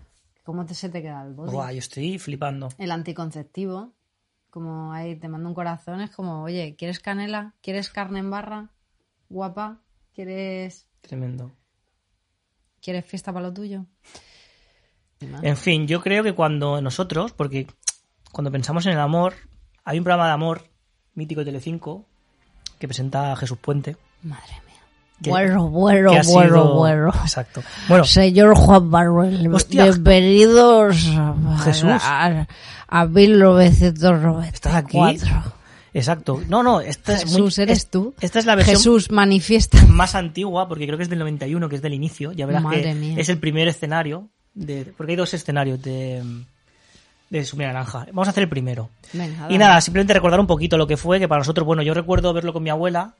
¿Cómo te, se te queda el body? Buah, yo estoy flipando. El anticonceptivo. Como ahí te mando un corazón, es como, oye, ¿quieres canela? ¿Quieres carne en barra? Guapa. ¿Quieres, Tremendo. ¿quieres fiesta para lo tuyo? En fin, yo creo que cuando nosotros, porque cuando pensamos en el amor, hay un programa de amor mítico de Telecinco que presenta a Jesús Puente. Madre mía. Bueno, bueno, bueno, sido- bueno. Exacto. Bueno, Señor Juan Manuel, Hostia. bienvenidos a, Jesús. a, a 1994. ¿estás aquí? Exacto. No, no, esta es muy- Jesús, ¿eres es- tú? Esta es la versión Jesús, manifiesta. más antigua, porque creo que es del 91, que es del inicio. Ya verás Madre que mía. es el primer escenario, de, porque hay dos escenarios de, de Sumida Naranja. Vamos a hacer el primero. Venga, Y nada, simplemente recordar un poquito lo que fue, que para nosotros, bueno, yo recuerdo verlo con mi abuela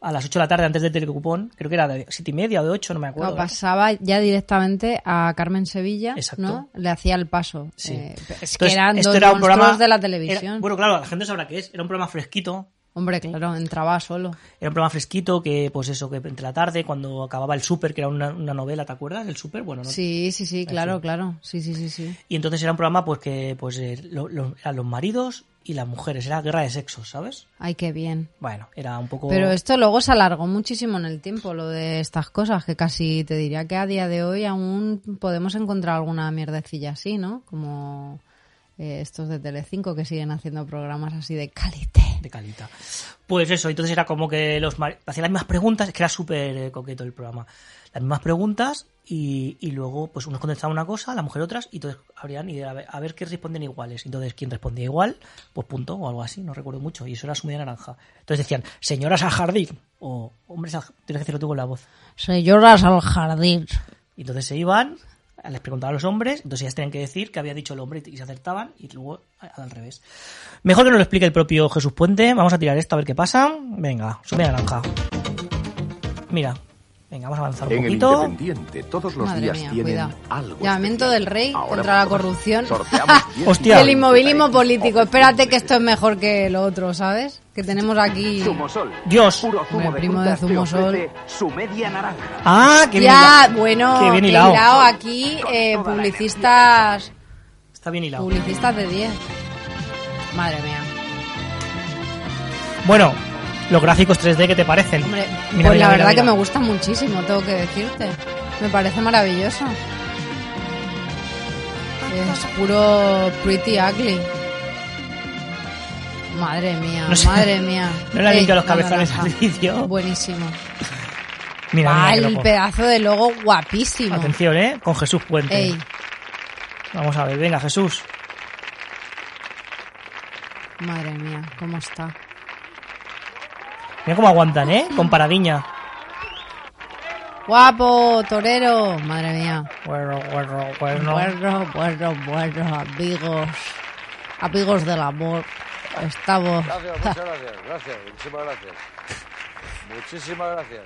a las 8 de la tarde antes del telecupón, creo que era de 7 y media o de 8, no me acuerdo. Claro, pasaba ya directamente a Carmen Sevilla, Exacto. ¿no? Le hacía el paso. Sí. Eh, es Entonces, que eran esto dos era un programa de la era- televisión. bueno, claro, la gente sabrá qué es. Era un programa fresquito. Hombre, claro, entraba solo. Era un programa fresquito que, pues eso, que entre la tarde, cuando acababa el súper, que era una, una novela, ¿te acuerdas? El súper, bueno, no, Sí, sí, sí, claro, claro. Sí, sí, sí, sí. Y entonces era un programa pues que pues eh, lo- lo- eran los maridos y las mujeres, era guerra de sexos, ¿sabes? Ay, qué bien. Bueno, era un poco... Pero esto luego se alargó muchísimo en el tiempo, lo de estas cosas, que casi te diría que a día de hoy aún podemos encontrar alguna mierdecilla así, ¿no? Como eh, estos de Telecinco que siguen haciendo programas así de calité. de calidad. Pues eso, entonces era como que los hacían las mismas preguntas, es que era súper eh, coqueto el programa. Las mismas preguntas y, y luego pues unos contestaban una cosa, la mujer otras, y entonces habrían y a ver, a ver qué responden iguales. Entonces quien respondía igual, pues punto o algo así, no recuerdo mucho. Y eso era su media naranja. Entonces decían, señoras al jardín, o hombres al tienes que decirlo tú con la voz. Señoras al jardín. Y entonces se iban, les preguntaban a los hombres, entonces ellas tenían que decir que había dicho el hombre y se acertaban, y luego al revés. Mejor que nos lo explique el propio Jesús Puente. Vamos a tirar esto a ver qué pasa. Venga, sube naranja. Mira, Venga, vamos a avanzar un En el poquito. Independiente todos los Madre días mía, tienen cuidado. algo. Llamamiento del rey Ahora contra la corrupción. sorteamos [LAUGHS] 10 Hostia. Y el inmovilismo político. Espérate que esto es mejor que lo otro, ¿sabes? Que tenemos aquí. Zumosol. Dios. Puro zumo de primo de Zumosol. Su media naranja. Ah, qué bien ya, bueno, Qué bien hilado. hilado aquí, eh, publicistas, Está bien hilado. publicistas de 10. Madre mía. Bueno, los gráficos 3D, ¿qué te parecen? Hombre, Mira, pues mira, la mira, verdad mira. que me gusta muchísimo, tengo que decirte. Me parece maravilloso. Es puro pretty ugly. Madre mía, No sé. madre mía. [LAUGHS] No le Ey, limpiado los la cabezones al. Buenísimo. Mira, Ah, mira, el pedazo de logo guapísimo. Atención, ¿eh? Con Jesús Puente. Ey, Vamos a ver, venga, Jesús. madre mía, cómo está. Mira cómo aguantan, ¿eh? Con paradiña. Guapo, torero. Madre mía. Bueno, bueno, bueno. Bueno, bueno, bueno, amigos. Amigos del amor. Estamos. Gracias, muchas gracias. Gracias, muchísimas gracias. Muchísimas gracias.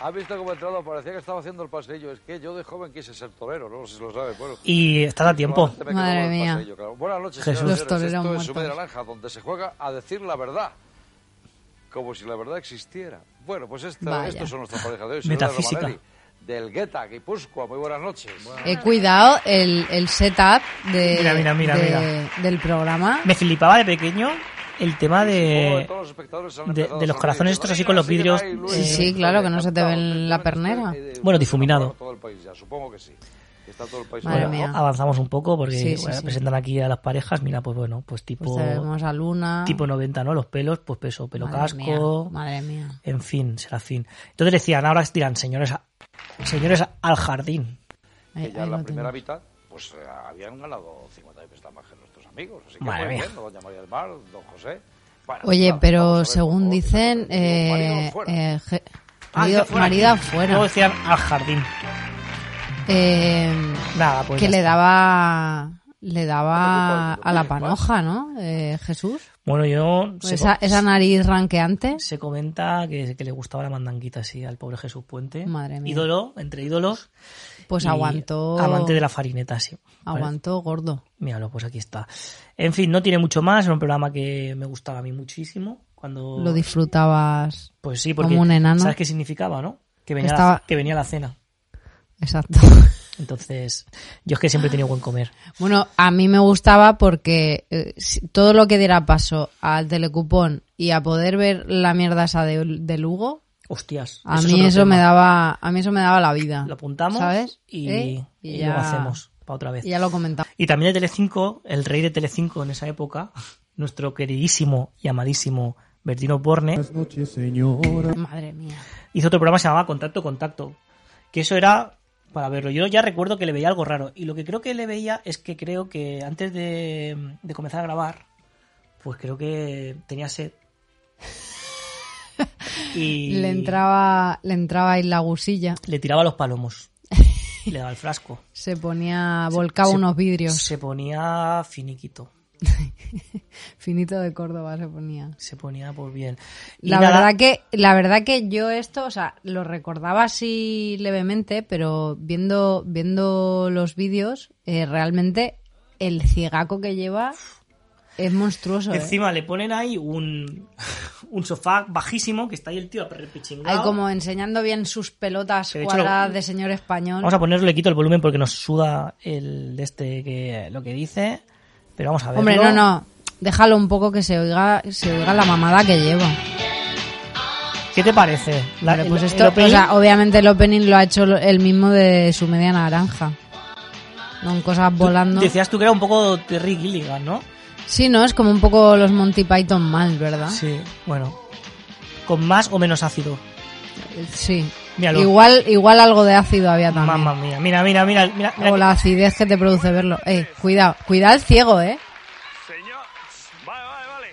¿Has visto cómo he entrado? Parecía que estaba haciendo el paseillo. Es que yo de joven quise ser torero, no sé si lo sabes. Bueno, Y estás a tiempo. Madre mía. paseillo, claro. Buenas noches, Jesús. Esto es su media naranja, donde se juega a decir la verdad. Como si la verdad existiera. Bueno, pues esta, estos son nuestra pareja de hoy. Metafísica. Romanelli, Del Guetta, Guipúzcoa. Muy buenas noches. He cuidado el, el setup de, Mira, mira, mira, de- mira. del programa. Me flipaba de pequeño el tema de, de, los corazones estos así con los vidrios. eh, Sí, sí, claro, que no se te ve en la pernera. Eh, Bueno, difuminado. Todo el país ya, supongo que sí. Que Está todo el país Madre fuera. mía. avanzamos un poco porque Sí, sí, bueno, sí. presentan aquí a las parejas. Mira, pues bueno, pues tipo, Pues tenemos a Luna. tipo 90, ¿no? Los pelos, pues peso, pelo Madre casco. mía, madre mía. En fin, Serafín. Entonces decían, ahora dirán, señores, a- señores al jardín. Ahí- que ya ahí en la primera mitad pues eh, habían ganado 50 veces más que nuestros amigos. Así que Madre mía. bien, doña María del Mar, don José. Bueno, Oye, vamos, pero según favor, dicen, eh, fuera. eh, je- Ah, marido, ya fuera. marido afuera. Luego decían al jardín. Eh, Nada, pues que le daba le daba preocupes, a la panoja, ¿no? Eh, Jesús. Bueno, yo... Esa, nariz ranqueante. Se comenta que, que le gustaba la mandanguita así al pobre Jesús Puente. Madre mía. Ídolo, entre ídolos. Pues aguantó. Amante de la farineta, sí. Aguantó gordo. Míralo, pues aquí está. En fin, no tiene mucho más. Era un programa que me gustaba a mí muchísimo. Cuando... Lo disfrutabas. Pues sí, porque como un enano. ¿sabes qué significaba, no? Que venía, Estaba- la, que venía la cena. Exacto. [LAUGHS] Entonces, yo es que siempre he tenido buen comer. Bueno, a mí me gustaba porque eh, todo lo que diera paso al telecupón y a poder ver la mierda esa de, de Lugo, Hostias. a mí eso tema. me daba, a mí eso me daba la vida. Lo apuntamos ¿sabes? y, ¿Eh? y ya, lo hacemos para otra vez. y ya lo comentamos. Y también de Telecinco, el rey de Telecinco en esa época, nuestro queridísimo y amadísimo Bertino Borne, Madre mía. hizo otro programa que se llamaba Contacto Contacto. Que eso era para verlo. Yo ya recuerdo que le veía algo raro. Y lo que creo que le veía es que creo que antes de, de comenzar a grabar, pues creo que tenía sed. [LAUGHS] Y Le entraba, le entraba ahí la gusilla, le tiraba los palomos. Y le daba el frasco. [LAUGHS] se ponía, volcaba Se- unos vidrios. Se ponía finiquito. [LAUGHS] Finito de Córdoba se ponía. Se ponía por bien. Y La nada, verdad que, la verdad que yo esto, o sea, lo recordaba así levemente, pero viendo, viendo los vídeos, eh, realmente el ciegaco que lleva es monstruoso. ¿eh? Encima le ponen ahí un, un sofá bajísimo que está ahí el tío perrepichingado. Ahí como enseñando bien sus pelotas de cuadradas de señor español. Vamos a ponerle, le quito el volumen porque nos suda el de este que lo que dice. Pero vamos a ver. Hombre, no, no. Déjalo un poco que se oiga, se oiga la mamada que lleva. ¿Qué te parece? La- Hombre, pues el- esto, el opening? o sea, obviamente el opening lo ha hecho el mismo de su media naranja. Con cosas volando. Decías tú que era un poco Terry Gilligan, ¿no? Sí, no, es como un poco los Monty Python mal, ¿verdad? Sí, bueno. Con más o menos ácido. Sí. Míralo. Igual, igual algo de ácido había también. Mamma mía. Mira, mira, mira. mira, mira O la acidez que te produce verlo. Eh, cuidado, cuidado el ciego, eh. Señor. Vale, vale, vale.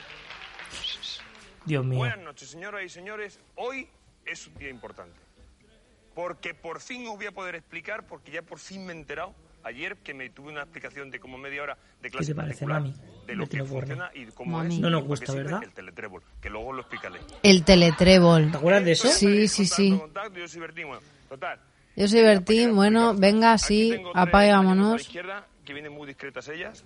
Dios mío. Buenas noches, señoras y señores. Hoy es un día importante. Porque por fin os voy a poder explicar, porque ya por fin me he enterado, ayer que me tuve una explicación de como media hora de ¿Qué clase te parece, mami? de lo que funciona y cómo Mami. es. No nos gusta, ¿verdad? El teletrébol, que luego lo explicaré. El teletrébol. ¿Te acuerdas de eso? Sí, sí, sí. Contacto, yo soy Bertín, bueno, total. Yo soy Bertín, bueno, venga, sí, a la apagámonos. izquierda, que vienen muy discretas ellas.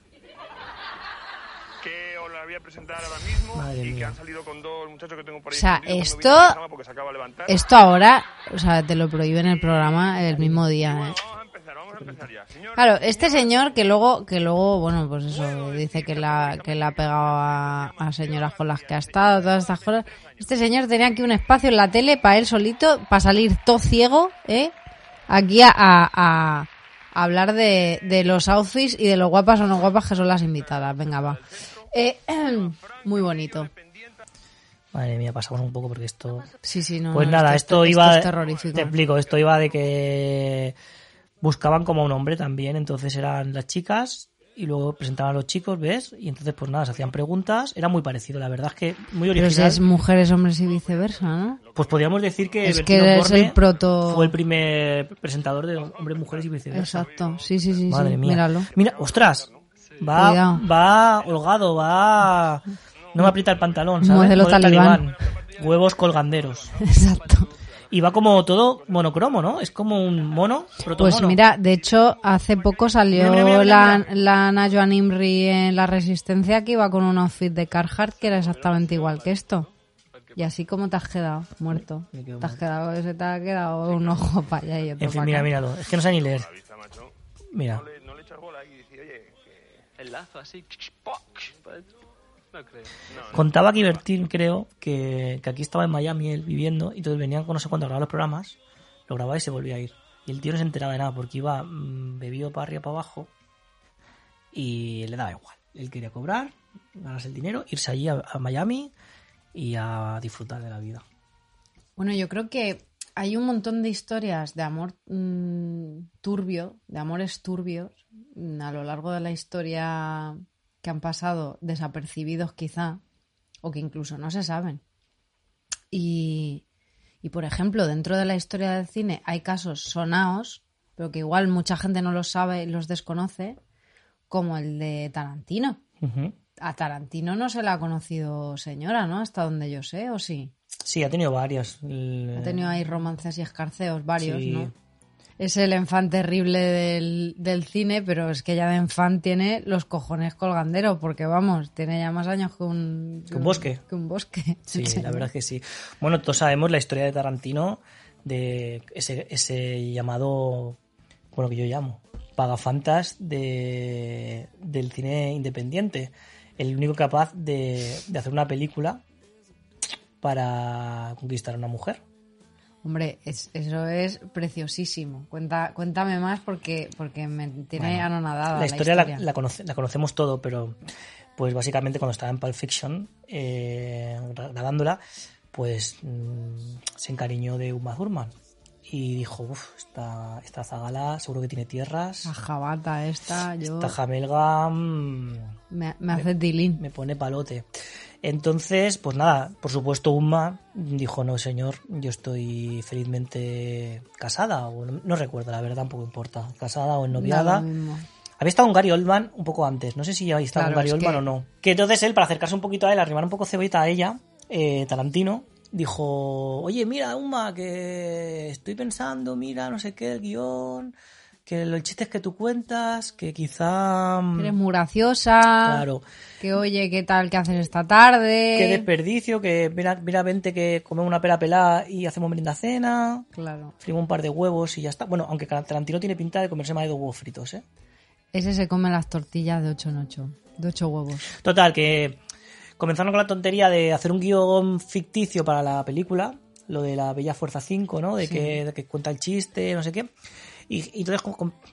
Que os las voy a presentar ahora mismo Madre y que mía. han salido con dos muchachos que tengo por ahí. O sea, esto- a se. Esto ahora, o sea, te lo prohíben el programa el mismo día, ¿eh? Vamos a empezar, vamos a empezar ya. Señor, Claro, este señor que luego, que luego, bueno, pues eso, dice que la, que le ha pegado a, a señoras con las que ha estado, todas estas cosas. Este señor tenía aquí un espacio en la tele para él solito, para salir todo ciego, ¿eh? Aquí a, a- a hablar de, de los outfits y de lo guapas o no guapas que son las invitadas. Venga, va. Eh, [CLEARS THROAT] muy bonito. Madre mía, pasamos un poco porque esto... Sí, sí, no. Pues nada, esto, esto iba... es terrorífico. Te explico, esto iba de que buscaban como a un hombre también, entonces eran las chicas y luego presentaban a los chicos, ¿ves? Y entonces pues nada, se hacían preguntas, era muy parecido, la verdad es que muy Pero si original. es mujeres, hombres y viceversa, ¿no? Pues podríamos decir que Es que es el proto... fue el primer presentador de hombres, mujeres y viceversa. Exacto, sí, sí, sí, Madre sí, mía. míralo. Mira, ostras, va, Cuidado. va holgado, va... No me aprieta el pantalón, ¿sabes? Modelo talibán. Huevos colganderos. [LAUGHS] Exacto. Y va como todo monocromo, ¿no? Es como un mono, protomono. Pues mira, de hecho, hace poco salió Mira, mira, mira, la, mira. la Najoan Imri en La Resistencia que iba con un outfit de Carhartt que era exactamente igual que esto. Y así como te has quedado, muerto. Te has quedado, se te ha quedado un ojo para allá y otro En fin, mira, míralo. Es que no sé ni leer. Mira. no le, echas bola y dices, oye. El lazo así. Creo. Contaba aquí Bertín, creo, que, que aquí estaba en Miami él viviendo y entonces venían con no sé cuánto a grabar los programas, lo grababa y se volvía a ir. Y el tío no se enteraba de nada porque iba mm, bebido para arriba para abajo y le daba igual. Él quería cobrar, ganarse el dinero, irse allí a, a Miami y a disfrutar de la vida. Bueno, yo creo que hay un montón de historias de amor mm, turbio, de amores turbios, mm, a lo largo de la historia que han pasado desapercibidos quizá, o que incluso no se saben. Y, y, por ejemplo, dentro de la historia del cine hay casos sonados, pero que igual mucha gente no los sabe y los desconoce, como el de Tarantino. A Tarantino no se le ha conocido señora, ¿no? Hasta donde yo sé, ¿o sí? Sí, ha tenido varias. El- Ha tenido ahí romances y escarceos varios, Sí. ¿no? Es el enfant terrible del, del cine, pero es que ya de enfant tiene los cojones colganderos, porque vamos, tiene ya más años que un, Que un bosque. Que un bosque. Sí, [LAUGHS] Sí. la verdad es que sí. Bueno, todos sabemos la historia de Tarantino, de ese, ese llamado, bueno, que yo llamo, pagafantas de, del cine independiente. El único capaz de, de hacer una película para conquistar a una mujer. Hombre, es- eso es preciosísimo. Cuenta, cuéntame más porque, porque me tiene Bueno, anonadada. la historia, la, la conoce- la conocemos todo, pero pues básicamente cuando estaba en Pulp Fiction eh, gra- grabándola, pues mm, se encariñó de Uma Thurman y dijo, uff, esta, esta zagala seguro que tiene tierras, La jabata esta, yo... esta jamelga Me, me hace tilín. me pone palote. Entonces, pues nada, por supuesto Uma dijo, no señor, yo estoy felizmente casada, o no, no recuerdo, la verdad tampoco importa, casada o Da ennoviada. mismo. Había estado con Gary Oldman un poco antes, no sé si había estado Claro, con Gary es Oldman que- o no. Que entonces él, para acercarse un poquito a él, arrimar un poco cebollita a ella, eh, Tarantino, dijo, oye, mira, Uma, que estoy pensando, mira, no sé qué, el guion, que los chistes que tú cuentas, que quizá... mm, Eres muy graciosa. Claro. Que oye, ¿qué tal? ¿Qué haces esta tarde? Qué desperdicio, que mira, mira, vente que comemos una pera pelada y hacemos merienda cena, Claro. frimos un par de huevos y ya está. Bueno, aunque Tarantino tiene pinta de comerse más de dos huevos fritos, ¿eh? Ese se come las tortillas de 8 en 8. De 8 huevos. Total, que comenzaron con la tontería de hacer un guion ficticio para la película, lo de la Bella Fuerza 5, ¿no? De, Sí. que, de que cuenta el chiste, no sé qué. Y, y entonces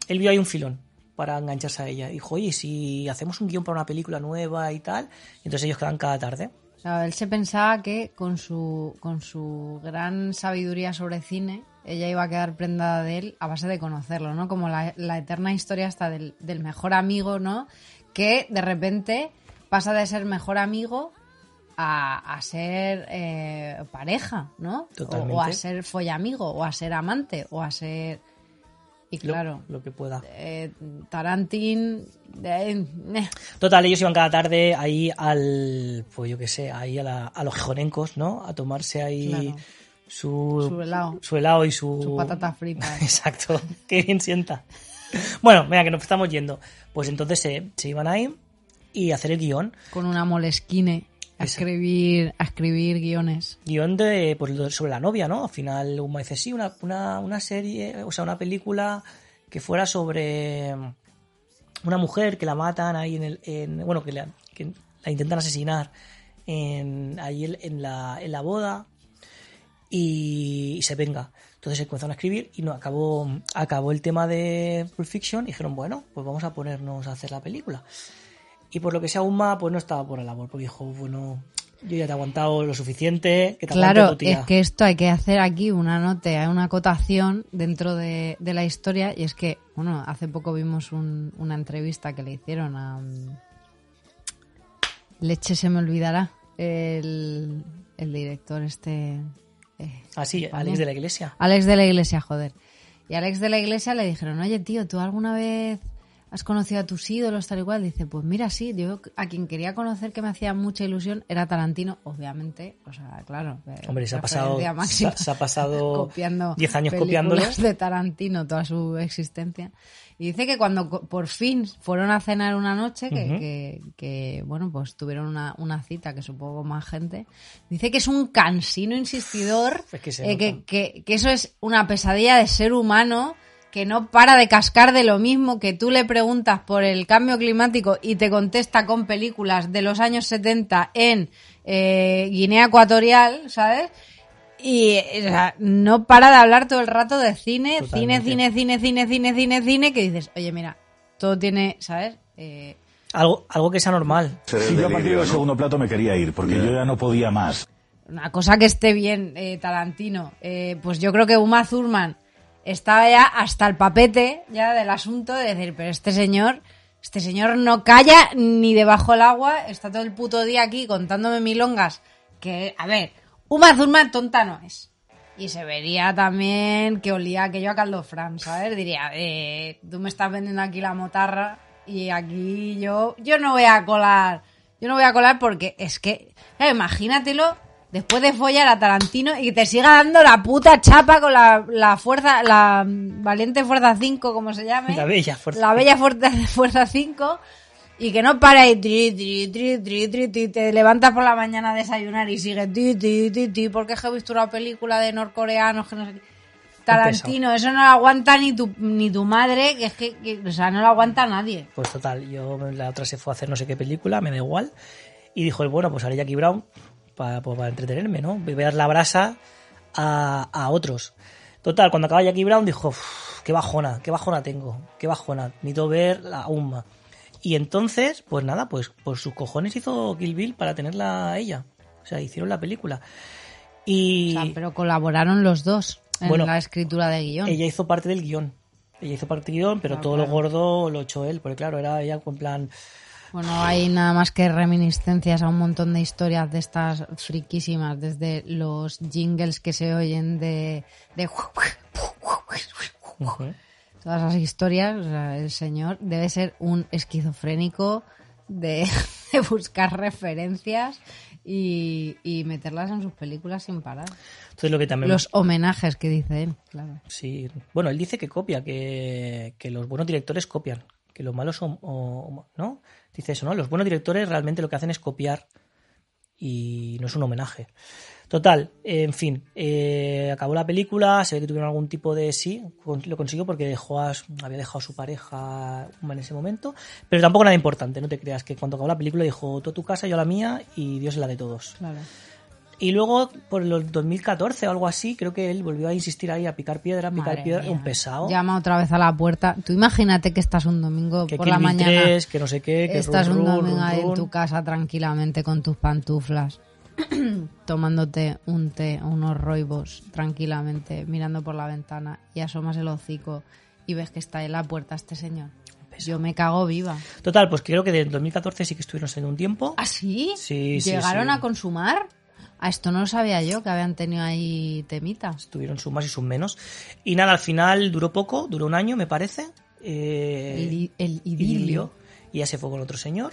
él vio ahí un filón para engancharse a ella. Dijo, oye, si hacemos un guion para una película nueva y tal, entonces ellos quedan cada tarde. O sea, él se pensaba que con su, con su gran sabiduría sobre cine, ella iba a quedar prendada de él a base de conocerlo, ¿no? Como la, la eterna historia hasta del, del mejor amigo, ¿no? Que de repente pasa de ser mejor amigo a, a ser eh, pareja, ¿no? O- O, a ser follamigo, o a ser amante, o a ser... Y claro, lo, que pueda. eh, Tarantín... eh, eh. Total, ellos iban cada tarde ahí al, pues yo qué sé, ahí a, la- a los gijonencos, ¿no? A tomarse ahí Claro. su, Su helado. su helado y su... Sus patatas fritas. [LAUGHS] Exacto, qué bien sienta. Bueno, venga, que nos estamos yendo. Pues entonces se, se iban ahí y hacer el guion. Con una molesquine a escribir, a escribir guiones. Guión de, pues, sobre la novia, ¿no? Al final, Uma dice, sí, una, una, una serie, o sea, una película que fuera sobre una mujer que la matan ahí en el. En, bueno, que la, que la intentan asesinar en, ahí en, en la, en la boda y, y se venga. Entonces se comenzaron a escribir y no acabó, acabó el tema de Pulp Fiction y dijeron, bueno, pues vamos a ponernos a hacer la película. Y por lo que sea, Uma pues no estaba por la labor, porque dijo, bueno, yo ya te he aguantado lo suficiente, que te Claro, tu tía. es que esto hay que hacer aquí una nota, hay una acotación dentro de, de la historia y es que, bueno, hace poco vimos un- una entrevista que le hicieron a... mm, Leche se me olvidará, el, el director este... eh, Ah, sí. Alex de la Iglesia. Alex de la Iglesia, joder. Y a Alex de la Iglesia le dijeron, oye tío, ¿tú alguna vez has conocido a tus ídolos tal y cual? Dice, pues mira, sí, yo a quien quería conocer que me hacía mucha ilusión era Tarantino, obviamente, o sea, claro. eh, Hombre, se ha pasado, máxima. se, ha pasado [LAUGHS] copiando 10 años copiándolo. de Tarantino toda su existencia. Y dice que cuando por fin fueron a cenar una noche, que, Ujú. que- que, bueno, pues tuvieron una, una cita, que supongo más gente, dice que es un cansino insistidor, Es que eh, que- que eso es una pesadilla de ser humano que no para de cascar de lo mismo, que tú le preguntas por el cambio climático y te contesta con películas de los años 70 en eh, Guinea Ecuatorial, ¿sabes? Y o sea, no para de hablar todo el rato de cine, cine, Totalmente. cine, cine, cine, cine, cine, cine, que dices, oye, mira, todo tiene, ¿sabes? Eh, Algo, algo que sea normal. Sí, yo a partir del segundo plato me quería ir, porque yo ya no podía más. una cosa que esté bien, eh, Tarantino. Eh, pues yo creo que Uma Thurman estaba ya hasta el papete ya del asunto de decir, pero este señor, este señor no calla ni debajo del agua, está todo el puto día aquí contándome milongas. Que, a ver, Uma Thurman tonta no es. Y se vería también que olía aquello a caldo fran, ¿sabes? Diría, eh, tú me estás vendiendo aquí la motarra y aquí yo, yo no voy a colar, yo no voy a colar porque es que, claro, imagínatelo después de follar a Tarantino y que te siga dando la puta chapa con la, la fuerza, la mm, valiente fuerza 5, como se llame. La bella fuerza. La bella fuerza, [LAUGHS] fuerza 5 y que no para ahí, tri, tri, tri, tri, tri, tri, te levantas por la mañana a desayunar y sigues ti, ti, ti, ti, porque es que he visto una película de norcoreanos que no sé qué. Tarantino, eso no lo aguanta ni tu, ni tu madre, que es que, que, o sea, no lo aguanta nadie. Pues total, yo la otra se fue a hacer no sé qué película, me da igual. Y dijo, bueno, pues haré Jackie Brown para, pues, para entretenerme, ¿no? Voy a dar la brasa a, a otros. Total, cuando acaba Jackie Brown dijo, "Uf, qué bajona, qué bajona tengo, qué bajona, necesito ver la UMA. Y entonces, pues nada, pues por sus cojones hizo Kill Bill para tenerla a ella. O sea, hicieron la película. Y O sea, pero colaboraron los dos en Bueno, la escritura de guion. ella hizo parte del guion. Ella hizo parte del guion, pero Ah, todo claro. lo gordo lo echó él, porque claro, era ella en plan... Bueno, hay nada más que reminiscencias a un montón de historias de estas friquísimas, desde los jingles que se oyen de, de todas esas historias. O sea, el señor debe ser un esquizofrénico de, [LAUGHS] de buscar referencias y, y meterlas en sus películas sin parar. Entonces lo que también... Los homenajes que dice él, claro. Sí, bueno, él dice que copia, que, que los buenos directores copian, que los malos son, o- ¿no? Dice eso, ¿no? Los buenos directores realmente lo que hacen es copiar y no es un homenaje. Total, en fin, eh, acabó la película, se ve que tuvieron algún tipo de sí, lo consiguió porque dejó a, había dejado a su pareja en ese momento, pero tampoco nada importante, no te creas que cuando acabó la película dijo tú tu casa, yo la mía y Dios es la de todos. Claro. Y luego, por el 2014 o algo así, creo que él volvió a insistir ahí a picar piedra, a picar Madre piedra, mía. un pesado. Llama otra vez a la puerta. Tú imagínate que estás un domingo que por Kill la Bill mañana. 3, que no sé qué, que Estás run, un domingo run, ahí en run. tu casa tranquilamente con tus pantuflas, [CLEARS THROAT] tomándote un té, unos roibos tranquilamente, mirando por la ventana y asomas el hocico y ves que está en la puerta este señor. Yo me cago viva. Total, pues creo que del 2014 sí que estuvieron en un tiempo. ¿Ah, sí? Sí, sí, ¿Llegaron sí. a consumar? A esto no lo sabía yo, que habían tenido ahí temitas. Tuvieron sus más y sus menos. Y nada, al final duró poco, duró un año, me parece. Eh, El, el idilio. Y ya se fue con otro señor.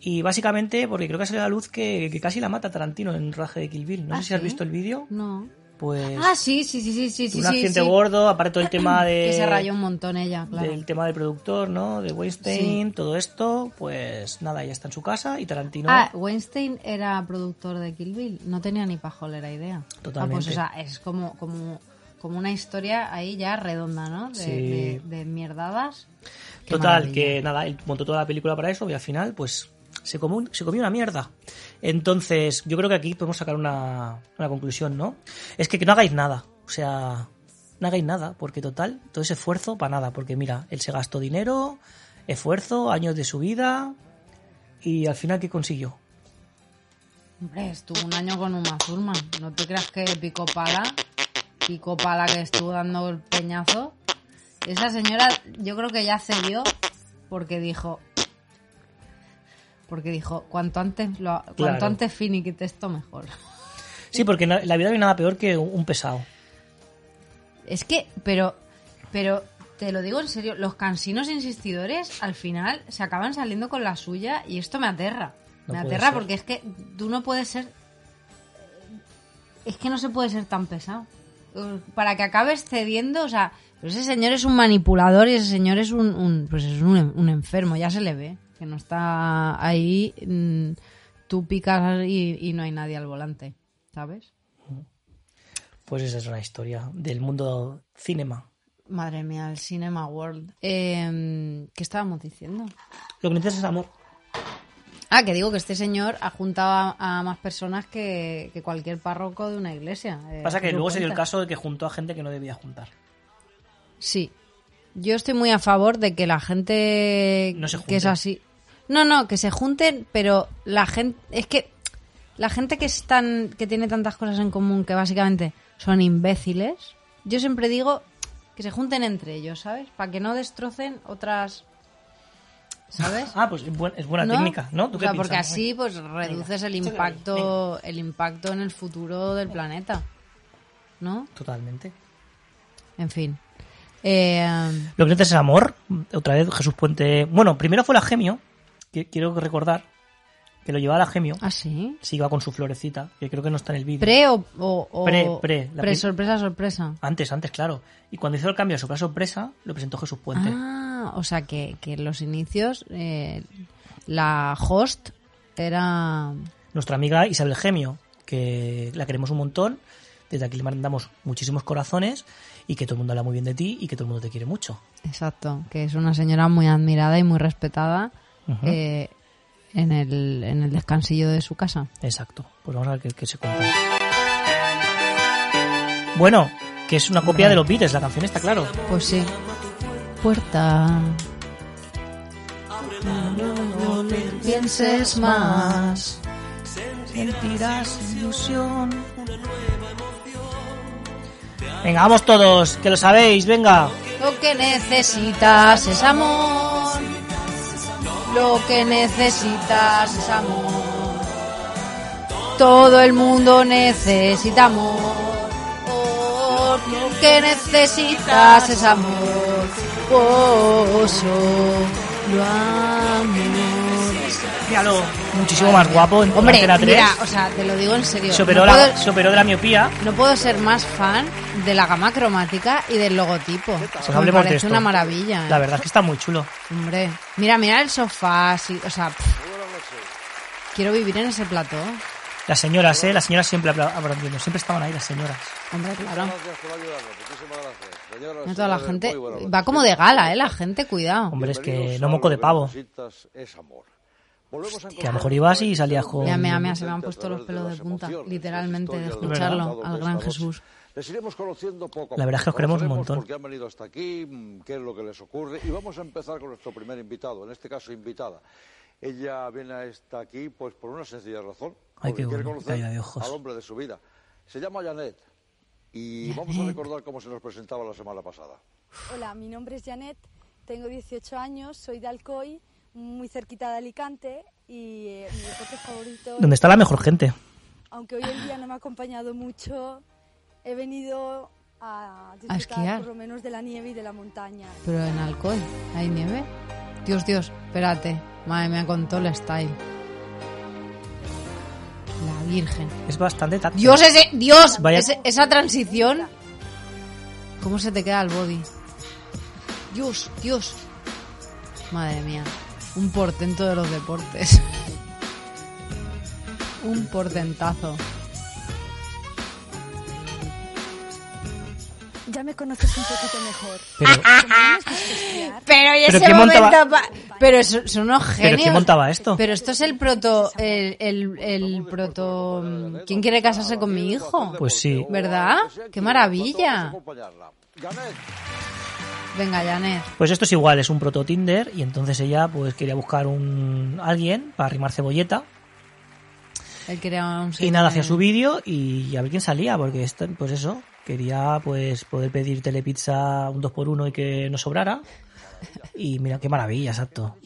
Y básicamente, porque creo que ha salido a la luz que, que casi la mata Tarantino en el rodaje de Kill Bill. No ¿Ah, sé si has sí? visto el vídeo. No. Pues Ah, sí, sí, sí, sí, sí, sí. un sí, accidente sí. gordo, aparte todo el tema [CLEARS THROAT] de... Que se rayó un montón ella, claro. Del tema del productor, ¿no? De Weinstein, todo esto, pues nada, ya está en su casa y Tarantino... Ah, Weinstein era productor de Kill Bill. No tenía ni pajolera idea. Totalmente. Ah, pues, o sea, es como, como, como una historia ahí ya redonda, ¿no? De, Sí. de- de mierdadas. Qué Total, maravilla. que nada, él montó toda la película para eso y al final, pues, se comió, un- se comió una mierda. Entonces, yo creo que aquí podemos sacar una, conclusión, ¿no? Es que, no hagáis nada. O sea, no hagáis nada, porque total, todo ese esfuerzo para nada. Porque mira, él se gastó dinero, esfuerzo, años de su vida y al final, ¿qué consiguió? Hombre, estuvo un año con Uma Thurman. No te creas que picó pala. Picó pala que estuvo dando el peñazo. Esa señora, yo creo que ya cedió porque dijo. Porque dijo, cuanto antes, lo, cuanto Claro. antes finiquite esto mejor. Sí, porque en la vida no hay nada peor que un pesado. Es que, pero, pero te lo digo en serio, los cansinos insistidores al final se acaban saliendo con la suya y esto me aterra. No me aterra ser. porque es que tú no puedes ser. Es que no se puede ser tan pesado. Eh, Para que acabes cediendo, o sea, pues ese señor es un manipulador y ese señor es un, un- pues es un, un enfermo, ya se le ve, que no está ahí, mm, tú picas y, y no hay nadie al volante, ¿sabes? Pues esa es una historia del mundo cinema. Madre mía, el Cinema World. Eh, ¿Qué estábamos diciendo? Lo que necesitas es amor. Ah, que digo que este señor ha juntado a, a más personas que, que cualquier párroco de una iglesia. eh, Pasa que luego se dio el caso de que juntó a gente que no debía juntar. Sí. Yo estoy muy a favor de que la gente No se que es así. No, no, que se junten, pero la gente. Es que la gente que es tan. que tiene tantas cosas en común que básicamente son imbéciles. Yo siempre digo que se junten entre ellos, ¿sabes? Para que no destrocen otras. ¿Sabes? Ah, pues es, buen- es buena ¿No? técnica, ¿no? ¿Tú O qué sea, porque así pues reduces el Venga. impacto el impacto en el futuro del planeta. ¿No? Totalmente. En fin. Eh, Lo que es amor. Otra vez Jesús Puente. Bueno, primero fue la Gemio. Que quiero recordar que lo llevaba la Gemio. ¿Ah, sí? Sí, iba con su florecita, que creo que no está en el vídeo. ¿Pre o, o- o- Pre, pre. La sorpresa, sorpresa? Antes, antes, claro. Y cuando hizo el cambio a sorpresa, sorpresa, lo presentó Jesús Puente. Ah, o sea que, que en los inicios eh, la host era... Nuestra amiga Isabel Gemio, que la queremos un montón. Desde aquí le mandamos muchísimos corazones y que todo el mundo habla muy bien de ti y que todo el mundo te quiere mucho. Exacto, que es una señora muy admirada y muy respetada Eh, en, el, en el descansillo de su casa. Exacto. Pues vamos a ver qué, qué se cuenta. Bueno, que es una copia de los Beatles, la canción está claro. Pues sí. Puerta. No pienses más. Sentirás ilusión. Venga, vamos todos, que lo sabéis, venga. Lo que necesitas es amor. Lo que necesitas es amor. Todo el mundo necesita amor. Lo que necesitas es amor. Oh, solo amor. Míralo, muchísimo más guapo en Hombre, Antena 3. mira, o sea, te lo digo en serio. se, operó no, la- puedo, se operó de la miopía. no puedo ser más fan de la gama cromática y del logotipo. Pues Me hablemos de parece esto. una maravilla. ¿eh? La verdad es que está muy chulo. Hombre, mira, mira el sofá, así, o sea, pff, quiero vivir en ese plató. Las señoras, ¿eh? Las señoras siempre apla- aplaudiendo. Siempre estaban ahí las señoras. Hombre, claro. No toda la gente va como de gala, eh, la gente, cuidado. Hombre, es que no moco de pavo. necesitas es amor. Que a lo mejor ibas y salías con... Mira, mira, mira, se me han puesto los pelos de punta, literalmente, de escucharlo al gran. Jesús. Les iremos conociendo poco La verdad es que os queremos un montón. por qué han venido hasta aquí, mm, qué es lo que les ocurre. Y vamos a empezar con nuestro primer invitado, en este caso invitada. Ella viene hasta aquí pues por una sencilla razón. Ay, porque quiere bueno, conocer calla de ojos. al hombre de su vida. Se llama Janet. Y vamos a recordar cómo se nos presentaba la semana pasada. Hola, mi nombre es Janet, tengo 18 años, soy de Alcoy, muy cerquita de Alicante y eh, mi deporte favorito Donde está la mejor gente. aunque hoy el día no me ha acompañado mucho, he venido a disfrutar esquiar. por lo menos de la nieve y de la montaña. Pero en Alcoy, ¿hay nieve? Dios, Dios, espérate. Madre mía, con todo el style. La Virgen. Es bastante táctil. Dios, ese, Dios, Vaya- ese- esa transición. ¿Cómo se te queda el body? Dios, Dios. Madre mía, un portento de los deportes. un portentazo. Ya me conoces un poquito mejor. Pero- Pero y ¿Pero ese montaba- momento pa- Pero son, son unos ¿Pero genios. quién montaba esto? Pero esto es el proto, el, el, el proto. ¿Quién quiere casarse con mi hijo? Pues sí. ¿Verdad? ¡Qué maravilla! Venga, Janet. Pues esto es igual, es un proto Tinder y entonces ella pues quería buscar un alguien para arrimar cebolleta Él quería un y nada, hacía su vídeo y a ver quién salía, porque esto, pues eso, quería pues poder pedir telepizza un 2x1 y que no sobrara. Y mira qué maravilla, exacto.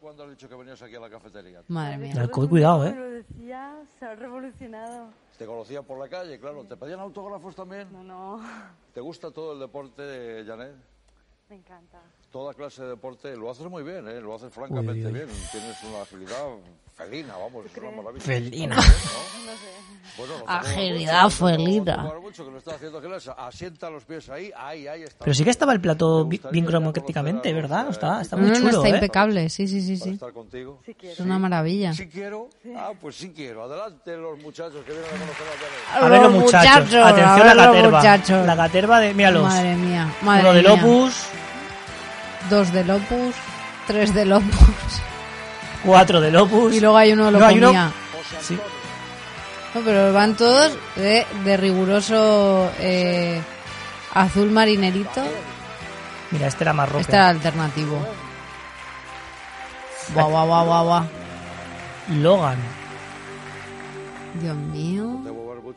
¿Cuándo has dicho que venías aquí a la cafetería? Madre mía. El alcohol, cuidado, eh. se ha revolucionado. Te conocía por la calle, claro. ¿Te pedían autógrafos también? No, no, ¿Te gusta todo el deporte, Janet? Me encanta. Toda clase de deporte. Lo haces muy bien, ¿eh? Lo haces francamente Uy, uy. bien. Tienes una agilidad felina, vamos. Es una maravilla. Felina. ¿No? [LAUGHS] Bueno, no te Agilidad mucho, felina. muevas mucho, que lo está haciendo Giles. Asienta los pies ahí, ahí, ahí está. Pero sí que estaba el plato bi- bien cromáticamente, ¿verdad? Está, está muy chulo, está ¿eh? impecable. Sí, sí, sí, sí. estar contigo. Es una maravilla. Sí quiero. Ah, pues sí quiero. Adelante los muchachos que vienen a conocer a Janet. A ver los muchachos. a Atención ver a la los caterva. muchachos. La caterva de, míralos. Madre mía, madre Uno del mía. Opus, Dos del Opus, tres del Opus. cuatro del Opus. Y luego hay uno de No, hay uno- Locomía. Sí. No, pero van todos de, de riguroso eh, azul marinerito. Mira, este era más rojo. Este era alternativo. Guau, guau, guau, guau, guau. Logan. Dios mío.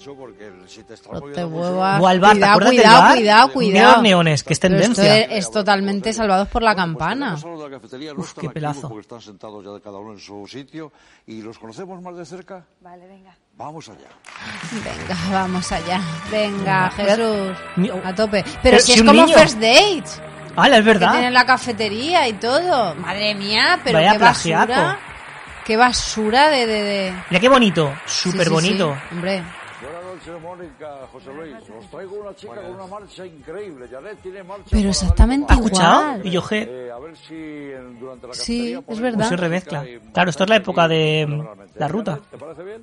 No te muevas mucho porque si te estás No te moviendo mucho- muevas. O al bar, ¿te cuidado, cuidado, bar? cuidado, cuidado. los neones, que es Pero esto tendencia. es, es totalmente salvados por la campana. Los de la cafetería no Uf, qué pelazo. porque están sentados ya de cada uno en su sitio y los conocemos más de cerca. Vale, venga. Vamos allá. Venga, vamos allá. Venga. Jesús. A tope. Pero, Pero si si es como niño- First Dates. ¡Hala, es Que verdad! tienen la cafetería y todo. Madre mía, pero Vaya qué basura. plagiaco. Qué basura de... de, de- Mira qué bonito. Sí, Súper sí, bonito. sí. Hombre, Buenas noches, Mónica, José Luis. Os traigo una chica con una marcha increíble. Janet tiene marcha pero exactamente ¿Has escuchado? igual. Y yo, G. Eh, a ver si en- durante la Sí, es verdad. Pues se remezcla. Claro, esto es la época de mm, la ruta. ¿Te parece bien?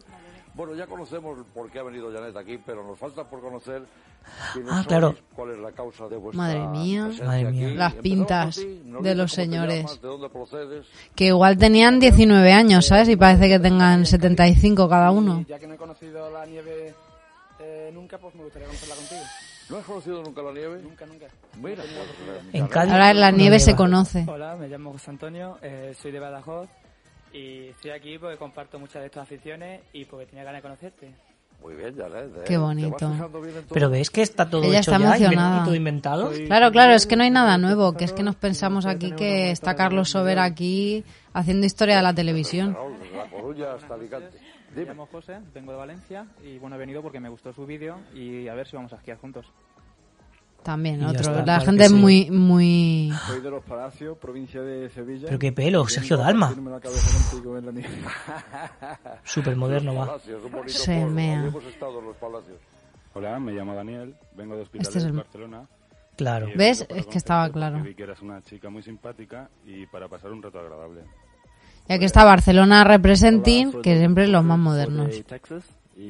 Bueno, ya conocemos por qué ha venido Janet aquí, pero nos falta por conocer Ah, sois, claro. cuál es la causa de vuestra Madre mía. Madre aquí. mía. Las pintas ti. De los señores. llamas, ¿De dónde procedes? Que igual tenían 19 años, ¿sabes? Y parece que tengan 75 cada uno. Ya que no he conocido la nieve nunca, pues me gustaría conocerla contigo. ¿No has conocido nunca la nieve? Nunca, nunca. Mira, En Cádiz. Ahora en la nieve se conoce. Hola, me llamo José Antonio, eh, soy de Badajoz y estoy aquí porque comparto muchas de tus aficiones y porque tenía ganas de conocerte. Muy bien, Janet. ¿eh? Qué ¿Te vas bonito. Pero ves que está todo Ella hecho está ya, emocionada. todo inventado. Claro, claro, es que no hay nada nuevo, que es que nos pensamos aquí que está Carlos Sober aquí haciendo historia de la televisión. Me llamo José, vengo de Valencia y bueno, he venido porque me gustó su vídeo y a ver si vamos a esquiar juntos. También, Y otro. está, la gente es sí. muy, muy... Soy de Los Palacios, provincia de Sevilla. Pero qué pelo, Sergio Dalma. Súper [LAUGHS] moderno va. Se mea. Hola, me llamo Daniel, vengo de Hospitales, Este es el- Barcelona. Claro. ¿Ves? Es que estaba claro. Vi que eras una chica muy simpática y para pasar un rato agradable. Y aquí está Barcelona Representing, que de- siempre los más modernos. de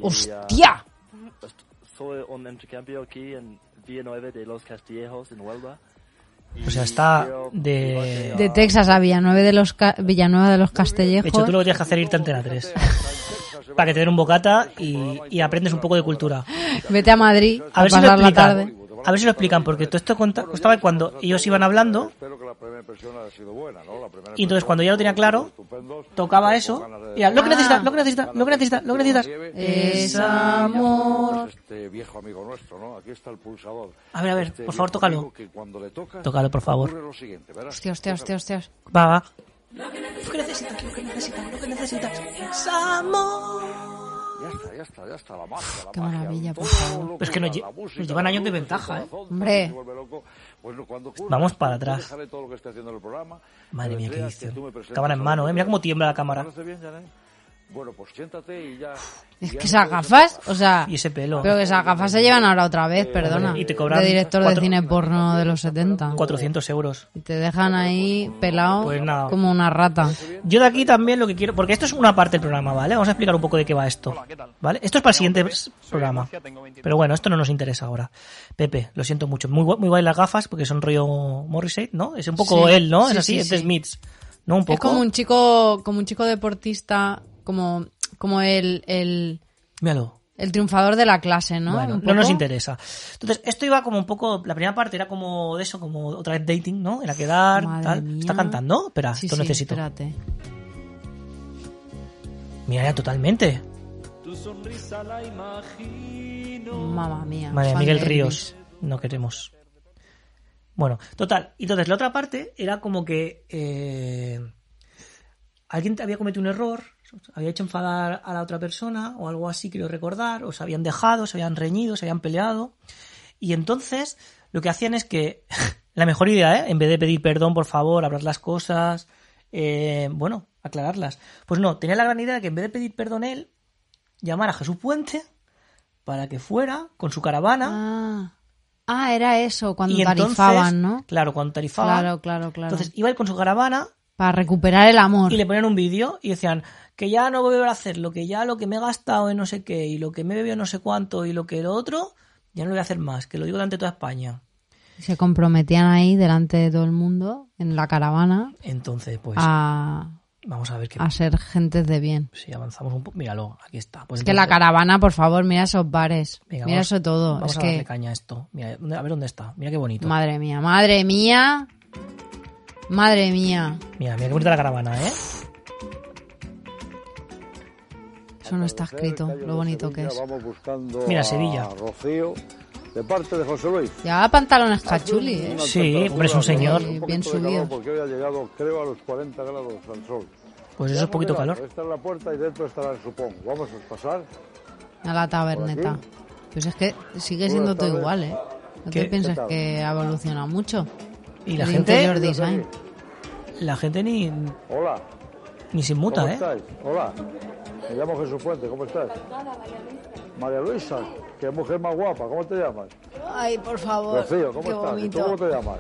¡Hostia! soy un intercambio aquí en Villanueva de los Castillejos, en Huelva. O sea, está de... De Texas a Villanueva de los, Ca- Villanueva de los De Castellejos. hecho, tú lo que tienes que hacer irte a Antena 3. [LAUGHS] Para que te den un bocata y, y aprendes un poco de cultura. Vete a Madrid a, A ver si lo pasar la explican. tarde. A ver si lo explican, porque todo esto costaba cuando ellos iban hablando y entonces cuando ya lo tenía claro, tocaba eso y era lo que necesita, lo que necesita, lo que necesita, lo que necesitas. Es amor. Este viejo amigo nuestro, ¿no? Aquí está el pulsador. A ver, a ver, Este por favor, tócalo. Tócalo, por favor. Hostia, hostia, hostia, hostia. Va, va. Lo que necesitas, lo que necesitas, lo que necesitas es amor. Ya está, ya está, ya está, la magia, la Qué magia, maravilla, por favor. Pero es que nos, lle- música, nos llevan años de ventaja, ¿eh? Hombre. Pues Vamos para atrás. dejaré todo lo que esté haciendo en el programa. Madre mía, qué presentes Cámara en mano, ¿eh? Mira cómo tiembla la ¿Te cámara. Bueno, pues siéntate y ya... Es que esas gafas, o sea... Y ese pelo. Pero que esas gafas se llevan ahora otra vez, perdona. Y te cobran de director cuatro- de cine porno de los 70. 400 euros. Y te dejan ahí pelado Pues nada. como una rata. Yo de aquí también lo que quiero, porque esto es una parte del programa, ¿vale? Vamos a explicar un poco de qué va esto, ¿vale? Esto es para el siguiente programa, pero bueno, esto no nos interesa ahora. Pepe, lo siento mucho, muy, muy guay las gafas porque son rollo Morrissey, ¿no? Es un poco Sí, él, ¿no? sí, es así, sí, es de sí. Smiths, ¿no? Un poco. Es como un chico, como un chico deportista, como, como el, el, Míralo. el triunfador de la clase, ¿no? Bueno, no nos interesa. Entonces, esto iba como un poco, la primera parte era como de eso, como otra vez dating, ¿no? Era quedar, Madre tal. mía. Está cantando, espera, Sí, esto sí, necesito. espérate. Mira, ya totalmente. Mamma mía. Fan Miguel Ríos, no queremos. Bueno, total. Y entonces la otra parte era como que eh, alguien había cometido un error, había hecho enfadar a la otra persona o algo así, quiero recordar, o se habían dejado, se habían reñido, se habían peleado. Y entonces lo que hacían es que, [LAUGHS] la mejor idea, ¿eh? en vez de pedir perdón, por favor, hablar las cosas, eh, bueno, aclararlas. Pues no, tenía la gran idea de que en vez de pedir perdón él, llamar a Jesús Puente para que fuera con su caravana. Ah, Ah, era eso, cuando y entonces, tarifaban, ¿no? Claro, cuando tarifaban. Claro, claro, claro. Entonces iba él con su caravana Para recuperar el amor. y le ponían un vídeo y decían que ya no voy a volver a hacerlo, que ya lo que me he gastado en no sé qué y lo que me he bebido no sé cuánto y lo que lo otro, ya no lo voy a hacer más, que lo digo delante de toda España. Se comprometían ahí delante de todo el mundo, en la caravana, Entonces, pues a, vamos a ver qué a ser gentes de bien. si avanzamos un poco. Míralo, aquí está. Pues es que la entonces- caravana, por favor, mira esos bares. Venga, mira vamos- eso todo. Vamos es a darle que, caña a esto. Mira, ¿dónde- a ver dónde está. Mira qué bonito. madre mía, madre mía. Madre mía. Mira, mira qué bonita la caravana, ¿eh? Eso no está escrito, lo bonito que es. Vamos buscando Mira, a Sevilla. Rocío, de parte de José Luis. Llevaba pantalones cachuli, ¿eh? Sí, hombre, es un señor. Bien subido. calor Porque hoy ha llegado, creo, a los 40 grados al sol. Pues eso Ya es poquito calor. Esta es la puerta y dentro estará el supón. Vamos a pasar. A la taberneta. Pues es que sigue siendo todo igual, ¿eh? No ¿Qué? te pienses ¿Qué tal? que ha evolucionado mucho. Y la gente, interior design. la gente ni, Hola. ni se ¿Cómo muta, ¿eh? estáis? Hola. Me llamo Jesús Puente. ¿Cómo estás? María Luisa. Qué mujer más guapa. ¿Cómo te llamas? Ay, por favor. Rocío, ¿cómo qué estás? ¿Y tú bonito. cómo te llamas?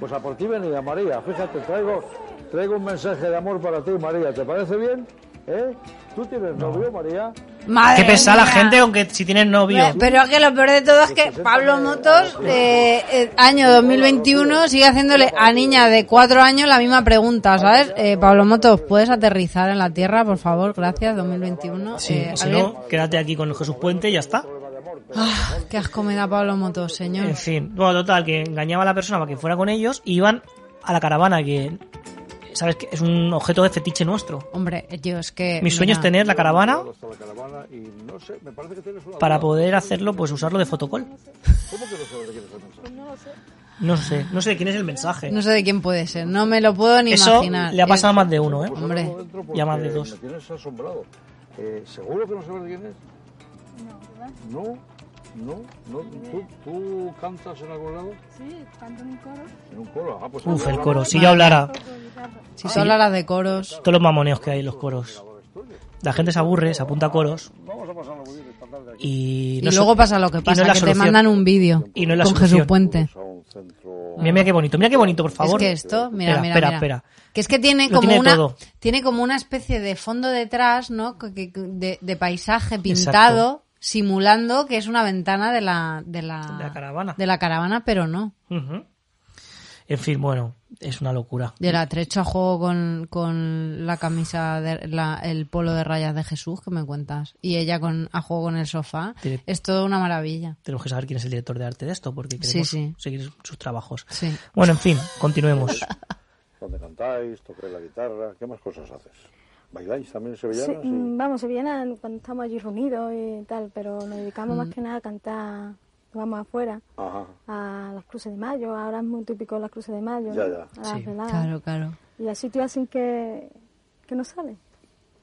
Pues a por ti venía, María. Fíjate, traigo, traigo un mensaje de amor para ti, María. ¿Te parece bien? ¿Eh? ¿Tú tienes novio, María? Madre Qué pesada la gente, aunque si tienes novio. Pe- Pero es que lo peor de todo es que Pablo Motos, eh, eh, año 2021, sigue haciéndole a niña de cuatro años la misma pregunta, ¿sabes? Eh, Pablo Motos, ¿puedes aterrizar en la Tierra, por favor? Gracias, 2021. Sí, Eh, si no, quédate aquí con Jesús Puente y ya está. Ah, qué asco me da Pablo Motos, señor. En fin, bueno, total, que engañaba a la persona para que fuera con ellos y iban a la caravana, que sabes que es un objeto de fetiche nuestro. Hombre, yo es que... Mi sueño es tener la caravana y para poder hacerlo, pues usarlo de fotocall. ¿Cómo que no sabes de quién es el mensaje? No sé, no sé quién es el mensaje. No sé de quién puede ser, no me lo puedo ni Eso imaginar. le ha pasado a más de uno, ¿eh? Pues Hombre. porque Ya más de dos. Me tienes asombrado. Eh, ¿Seguro que no sabes de quién es? No, no, no. ¿Tú, ¿Tú cantas en algún lado? Sí, canto en un coro. En un coro. Ah, pues Uf, el coro. Si yo hablara, Si tú hablaras de coros... todos los mamoneos que hay en los coros. La gente se aburre, se apunta a coros Vamos a y... Y no luego so- pasa lo que y no pasa, la que te mandan un vídeo Y no es la con solución. Jesús Puente. Mira, mira qué bonito, mira qué bonito, por favor. Es que esto, mira, espera, mira, espera, mira. espera. Que es que tiene Lo como tiene una todo. tiene como una especie de fondo detrás, ¿no? De, de paisaje pintado simulando que es una ventana de la de la, De la caravana. de la caravana, pero no. En fin, bueno, es una locura. Y el atrecho a juego con, con la camisa, de, la- el polo de rayas de Jesús, que me cuentas. Y ella con, a juego con el sofá. Tiene- Es todo una maravilla. Tenemos que saber quién es el director de arte de esto, porque Sí, queremos sí. seguir sus trabajos. Sí. Bueno, en fin, continuemos. [LAUGHS] ¿Dónde cantáis? ¿Tocáis la guitarra? ¿Qué más cosas haces? ¿Bailáis también Sí, sevillanas? mm, vamos, Sevillana cuando estamos allí reunidos y tal, pero nos dedicamos Mm. más que nada a cantar, vamos afuera, Ajá. a las cruces de mayo, ahora es muy típico las cruces de mayo, Ya, ya. a las Sí. veladas, Claro, claro. y a sitios así que, que no sale.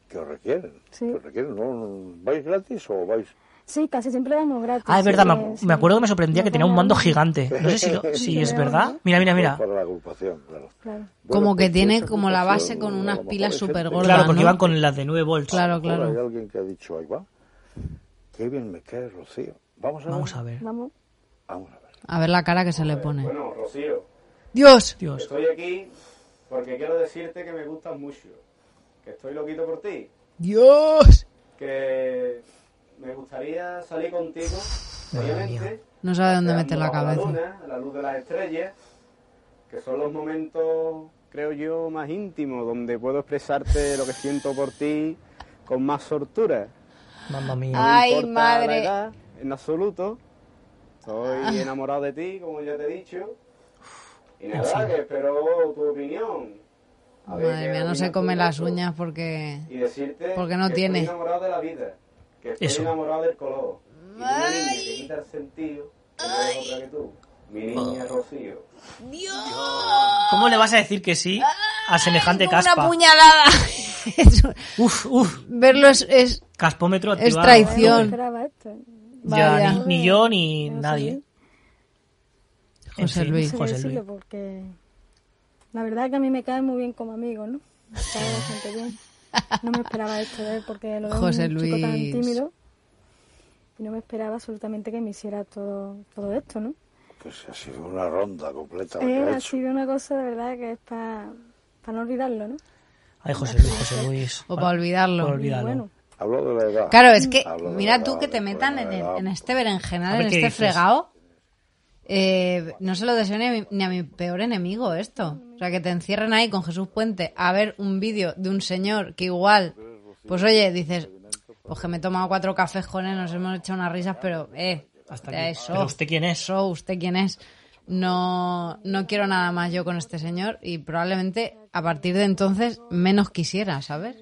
que os requieren. Sí. Que os requieren, ¿no? ¿Vais gratis o vais...? Sí, casi siempre damos gratis. Ah, es verdad, sí, me, sí. me acuerdo que me sorprendía que tenía un mando gigante. [LAUGHS] No sé si, lo- si es verdad. Mira, mira, mira. Para la agrupación, claro. Claro. Como que pues, tiene como la base con unas pilas súper gordas. Claro, porque ¿no? iban con las de 9 volts. Claro, claro. Hay alguien que ha dicho, ahí va, qué bien me cae Rocío. Vamos a Vamos ver. a ver. Vamos. Vamos a ver. A ver la cara que se le pone. Bueno, Rocío, Dios. Dios. estoy aquí porque quiero decirte que me gustas mucho, que estoy loquito por ti, Dios. que me gustaría salir contigo, obviamente, No sabe dónde meter la cabeza. luna, a la luz de las estrellas, que son los momentos, creo yo, más íntimos, donde puedo expresarte lo que siento por ti con más sortura. Mamma mía. Ay, madre. la edad, en absoluto. Estoy enamorado de ti, como ya te he dicho. Y En nada, fin. que espero tu opinión. A Madre mía, no se come las uñas porque... Y decirte Porque no que tiene. estoy enamorado de la vida. Que estoy Eso. enamorado del color. Y de una niña que quita el sentido, que no es otra que tú. Mi niña Rocío. ¿Cómo le vas a decir que sí a semejante Como caspa? Una puñalada. [LAUGHS] Uf, uf. Verlo es... es- Caspómetro Es activado. traición. No esperaba esto. Ya, Vaya. ni, ni yo ni No nadie. José Luis. José Luis. porque la verdad es que a mí me cae muy bien como amigo, ¿no? Cae bastante bien. [LAUGHS] No me esperaba esto de él porque lo veo José un chico tan Luis. tímido y no me esperaba absolutamente que me hiciera todo, todo esto, ¿no? Pues ha sido una ronda completa Eh, ha sido una cosa de verdad que es para no olvidarlo, ¿no? Ay, José Luis, José [LAUGHS] Luis. O para olvidarlo. Para olvidarlo. Bueno, Hablo de la edad. Claro, es que mira la tú edad, que te metan en, edad. en este berenjenal, ver en este fregado. Eh, no se lo deseo ni a, mi, ni a mi peor enemigo esto. O sea, que te encierren ahí con Jesús Puente a ver un vídeo de un señor que igual, pues oye, dices, pues que me he tomado cuatro cafés con él, nos hemos echado unas risas, pero eh, Hasta aquí. eso, Pero usted quién es. eso, usted quién es. No, no quiero nada más yo con este señor y probablemente a partir de entonces menos quisiera, ¿sabes?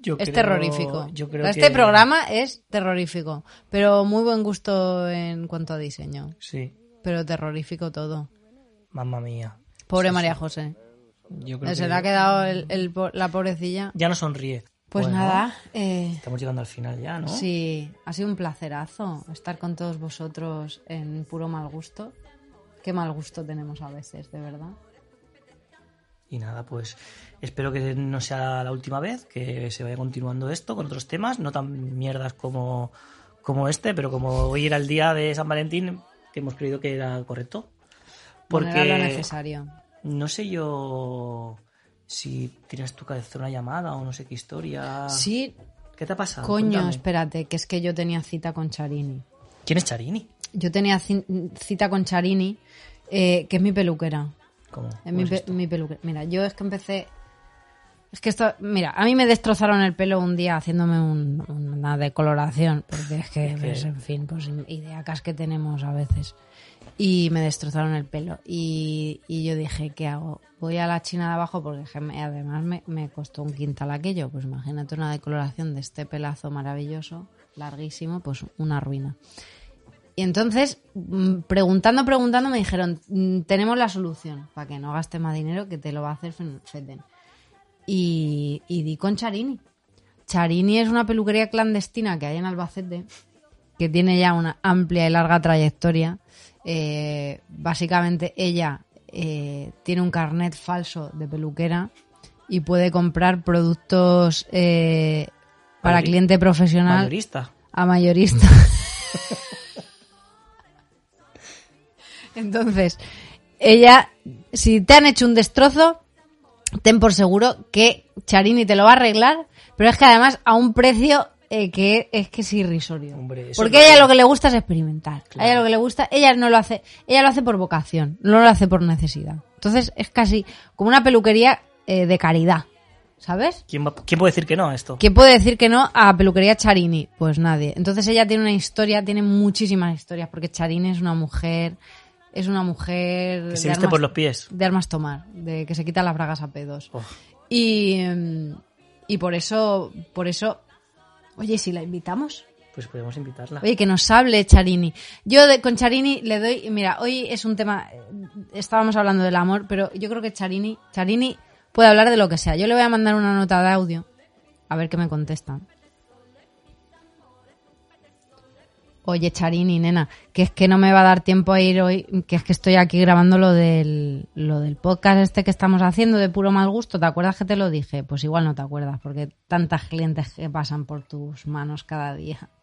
Yo es creo- terrorífico. Yo creo este que- programa es terrorífico, pero muy buen gusto en cuanto a diseño. Sí, Pero terrorífico todo. mamma mía. Pobre Sí, sí. María José. Yo creo Se que le ha quedado el- el po- la pobrecilla. ya no sonríe. Pues Bueno, nada, eh, Estamos llegando al final ya, ¿no? sí, ha sido un placerazo estar con todos vosotros en puro mal gusto. Qué mal gusto tenemos a veces, de verdad. Y nada, pues espero que no sea la última vez, que se vaya continuando esto con otros temas, no tan mierdas como, como este, pero como hoy era el día de San Valentín, que hemos creído que era correcto. Porque era lo necesario. no sé yo si tienes que hacer una llamada o no sé qué historia. Sí, ¿Qué te ha pasado? coño, Cuéntame. espérate, que es que yo tenía cita con Charini. ¿Quién es Charini? Yo tenía ci- cita con Charini, eh, que es mi peluquera. ¿Cómo mi, pe- mi peluquera. Mira, yo es que empecé. Es que esto. Mira, a mí me destrozaron el pelo un día haciéndome un- una decoloración. Porque es que, Es que- pues, en fin, pues ideacas que tenemos a veces. Y me destrozaron el pelo. Y, y yo dije, ¿qué hago? Voy a la China de abajo porque además me, me costó un quintal aquello. Pues imagínate una decoloración de este pelazo maravilloso, larguísimo, pues una ruina. Y entonces, mm, preguntando, preguntando, me dijeron, mm, tenemos la solución para que no gastes más dinero, que te lo va a hacer Feten. Y, y di con Charini. Charini es una peluquería clandestina que hay en Albacete, que tiene ya una amplia y larga trayectoria. Eh, básicamente ella eh, tiene un carnet falso de peluquera y puede comprar productos eh, para cliente profesional Mayorista. a mayorista. [LAUGHS] Entonces, ella, si te han hecho un destrozo, ten por seguro que Charini te lo va a arreglar, pero es que además a un precio eh, que es que es irrisorio. Hombre, Porque a ella lo que le gusta es experimentar. A ella lo que le gusta, ella no lo hace, ella lo hace por vocación, no lo hace por necesidad. Entonces es casi como una peluquería eh, de caridad, ¿sabes? ¿Quién, va- quién puede decir que no a esto? ¿Quién puede decir que no a peluquería Charini? Pues nadie. Entonces ella tiene una historia, tiene muchísimas historias, porque Charini es una mujer, es una mujer Que se de viste por los pies. de armas tomar, de que se quita las bragas a pedos. Oh. Y, mm, y por eso, por eso, oye, si la invitamos, Pues podemos invitarla. oye, que nos hable Charini. Yo de- con Charini le doy, mira, hoy es un tema, eh, estábamos hablando del amor, pero yo creo que Charini, Charini puede hablar de lo que sea. Yo le voy a mandar una nota de audio A ver qué me contestan. Oye, Charini, nena, que es que no me va a dar tiempo a ir hoy, que es que estoy aquí grabando lo del, lo del podcast este que estamos haciendo de puro mal gusto. ¿Te acuerdas que te lo dije? Pues igual no te acuerdas, porque tantas clientes que pasan por tus manos cada día. [LAUGHS]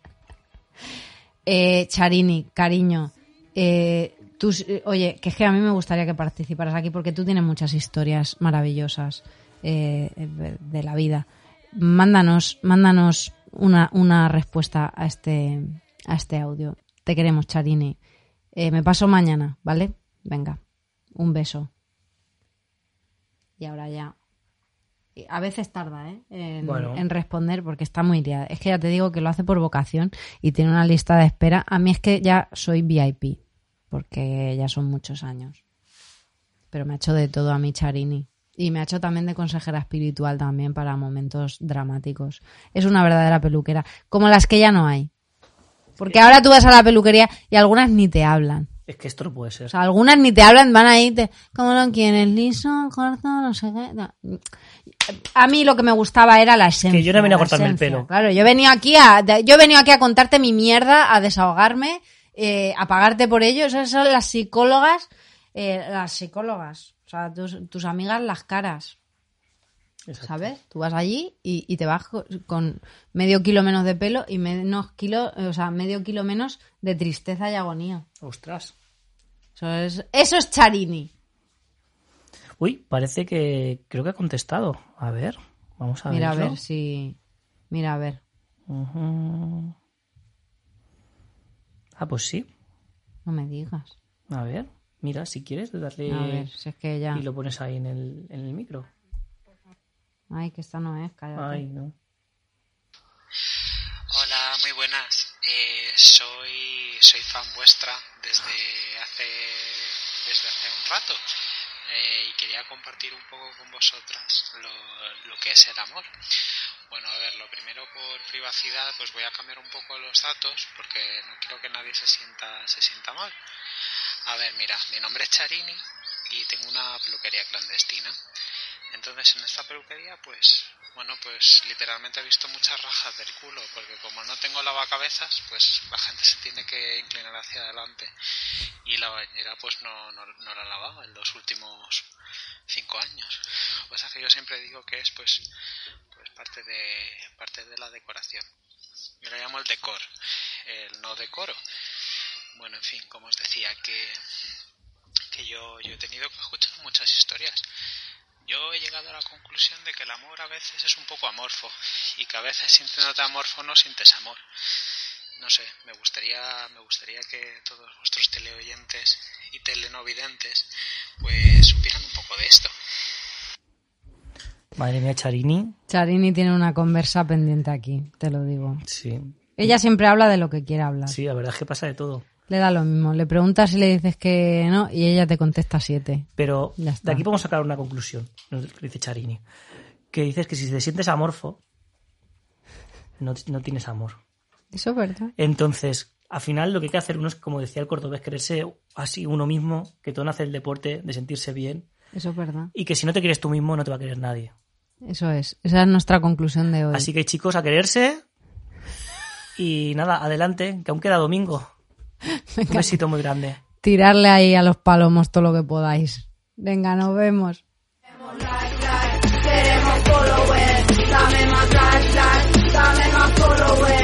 Eh, Charini, cariño, eh, eh, oye, que es que a mí me gustaría que participaras aquí porque tú tienes muchas historias maravillosas de la vida. Mándanos, mándanos una, una respuesta a este, a este audio. Te queremos, Charini. Eh, me paso mañana, ¿vale? Venga, un beso. Y ahora ya. A veces tarda, ¿eh? En, Bueno. en responder porque está muy liada. Es que ya te digo que lo hace por vocación y tiene una lista de espera. A mí es que ya soy VIP porque ya son muchos años. Pero me ha hecho de todo a mí Charini. Y me ha hecho también de consejera espiritual también para momentos dramáticos. Es una verdadera peluquera. Como las que ya no hay. Porque ahora tú vas a la peluquería y algunas ni te hablan. Es que esto no puede ser. O sea, algunas ni te hablan, van ahí, te, ¿cómo lo quieres? Liso, corto, no sé qué. no. A mí lo que me gustaba era la esencia. Que yo no venía a cortarme el pelo. Claro, yo venía aquí a, yo he venido aquí a contarte mi mierda, a desahogarme, eh, a pagarte por ello. Esas son las psicólogas, eh, las psicólogas. O sea, tus, tus amigas las caras. ¿Sabes? Tú vas allí y, y te vas co- con medio kilo menos de pelo y menos kilo, o sea, medio kilo menos de tristeza y agonía. Ostras. Eso es, eso es Charini. Uy, parece que creo que ha contestado. A ver, vamos a ver. Mira a ver si. Mira a ver. Ah, pues sí. No me digas. A ver, mira, si quieres, darle. A ver, si es que ya. Y lo pones ahí en el, en el micro. Ay, que esta no es, cállate. Ay, no. Hola, muy buenas. Eh, soy, soy fan vuestra desde hace, desde hace un rato eh, y quería compartir un poco con vosotras lo, lo que es el amor. Bueno, a ver, lo primero por privacidad, pues voy a cambiar un poco los datos porque no quiero que nadie se sienta, se sienta mal. A ver, mira, mi nombre es Charini y tengo una peluquería clandestina. Entonces en esta peluquería, pues, bueno, pues literalmente he visto muchas rajas del culo, porque como no tengo lavacabezas, pues la gente se tiene que inclinar hacia adelante. Y la bañera, pues no, no, no la he lavado en los últimos cinco años. Pues que yo siempre digo que es, pues, pues parte de, parte de la decoración. Yo lo llamo el decor, el no decoro. Bueno, en fin, como os decía, que, que yo, yo he tenido que escuchar muchas historias. Yo he llegado a la conclusión de que el amor a veces es un poco amorfo y que a veces sintiéndote amorfo no sientes amor. No sé, me gustaría, me gustaría que todos vuestros teleoyentes y telenovidentes pues supieran un poco de esto. Madre mía, Charini. Charini tiene una conversa pendiente aquí, te lo digo. Sí. Ella siempre habla de lo que quiere hablar. Sí, la verdad es que pasa de todo. Le da lo mismo. Le preguntas y le dices que no y ella te contesta siete. Pero de aquí podemos sacar una conclusión, nos dice Charini. Que dices que si te sientes amorfo, no, no tienes amor. Eso es verdad. Entonces, al final lo que hay que hacer uno es, como decía el cordobés, quererse así uno mismo, que todo nace el deporte, de sentirse bien, Eso es verdad. y que si no te quieres tú mismo, no te va a querer nadie. Eso es. Esa es nuestra conclusión de hoy. Así que chicos, a quererse. Y nada, adelante, que aún queda domingo. Un besito muy grande. Tirarle ahí a los palomos todo lo que podáis. Venga, nos vemos. Queremos followers, dame más like, like, dame más followers.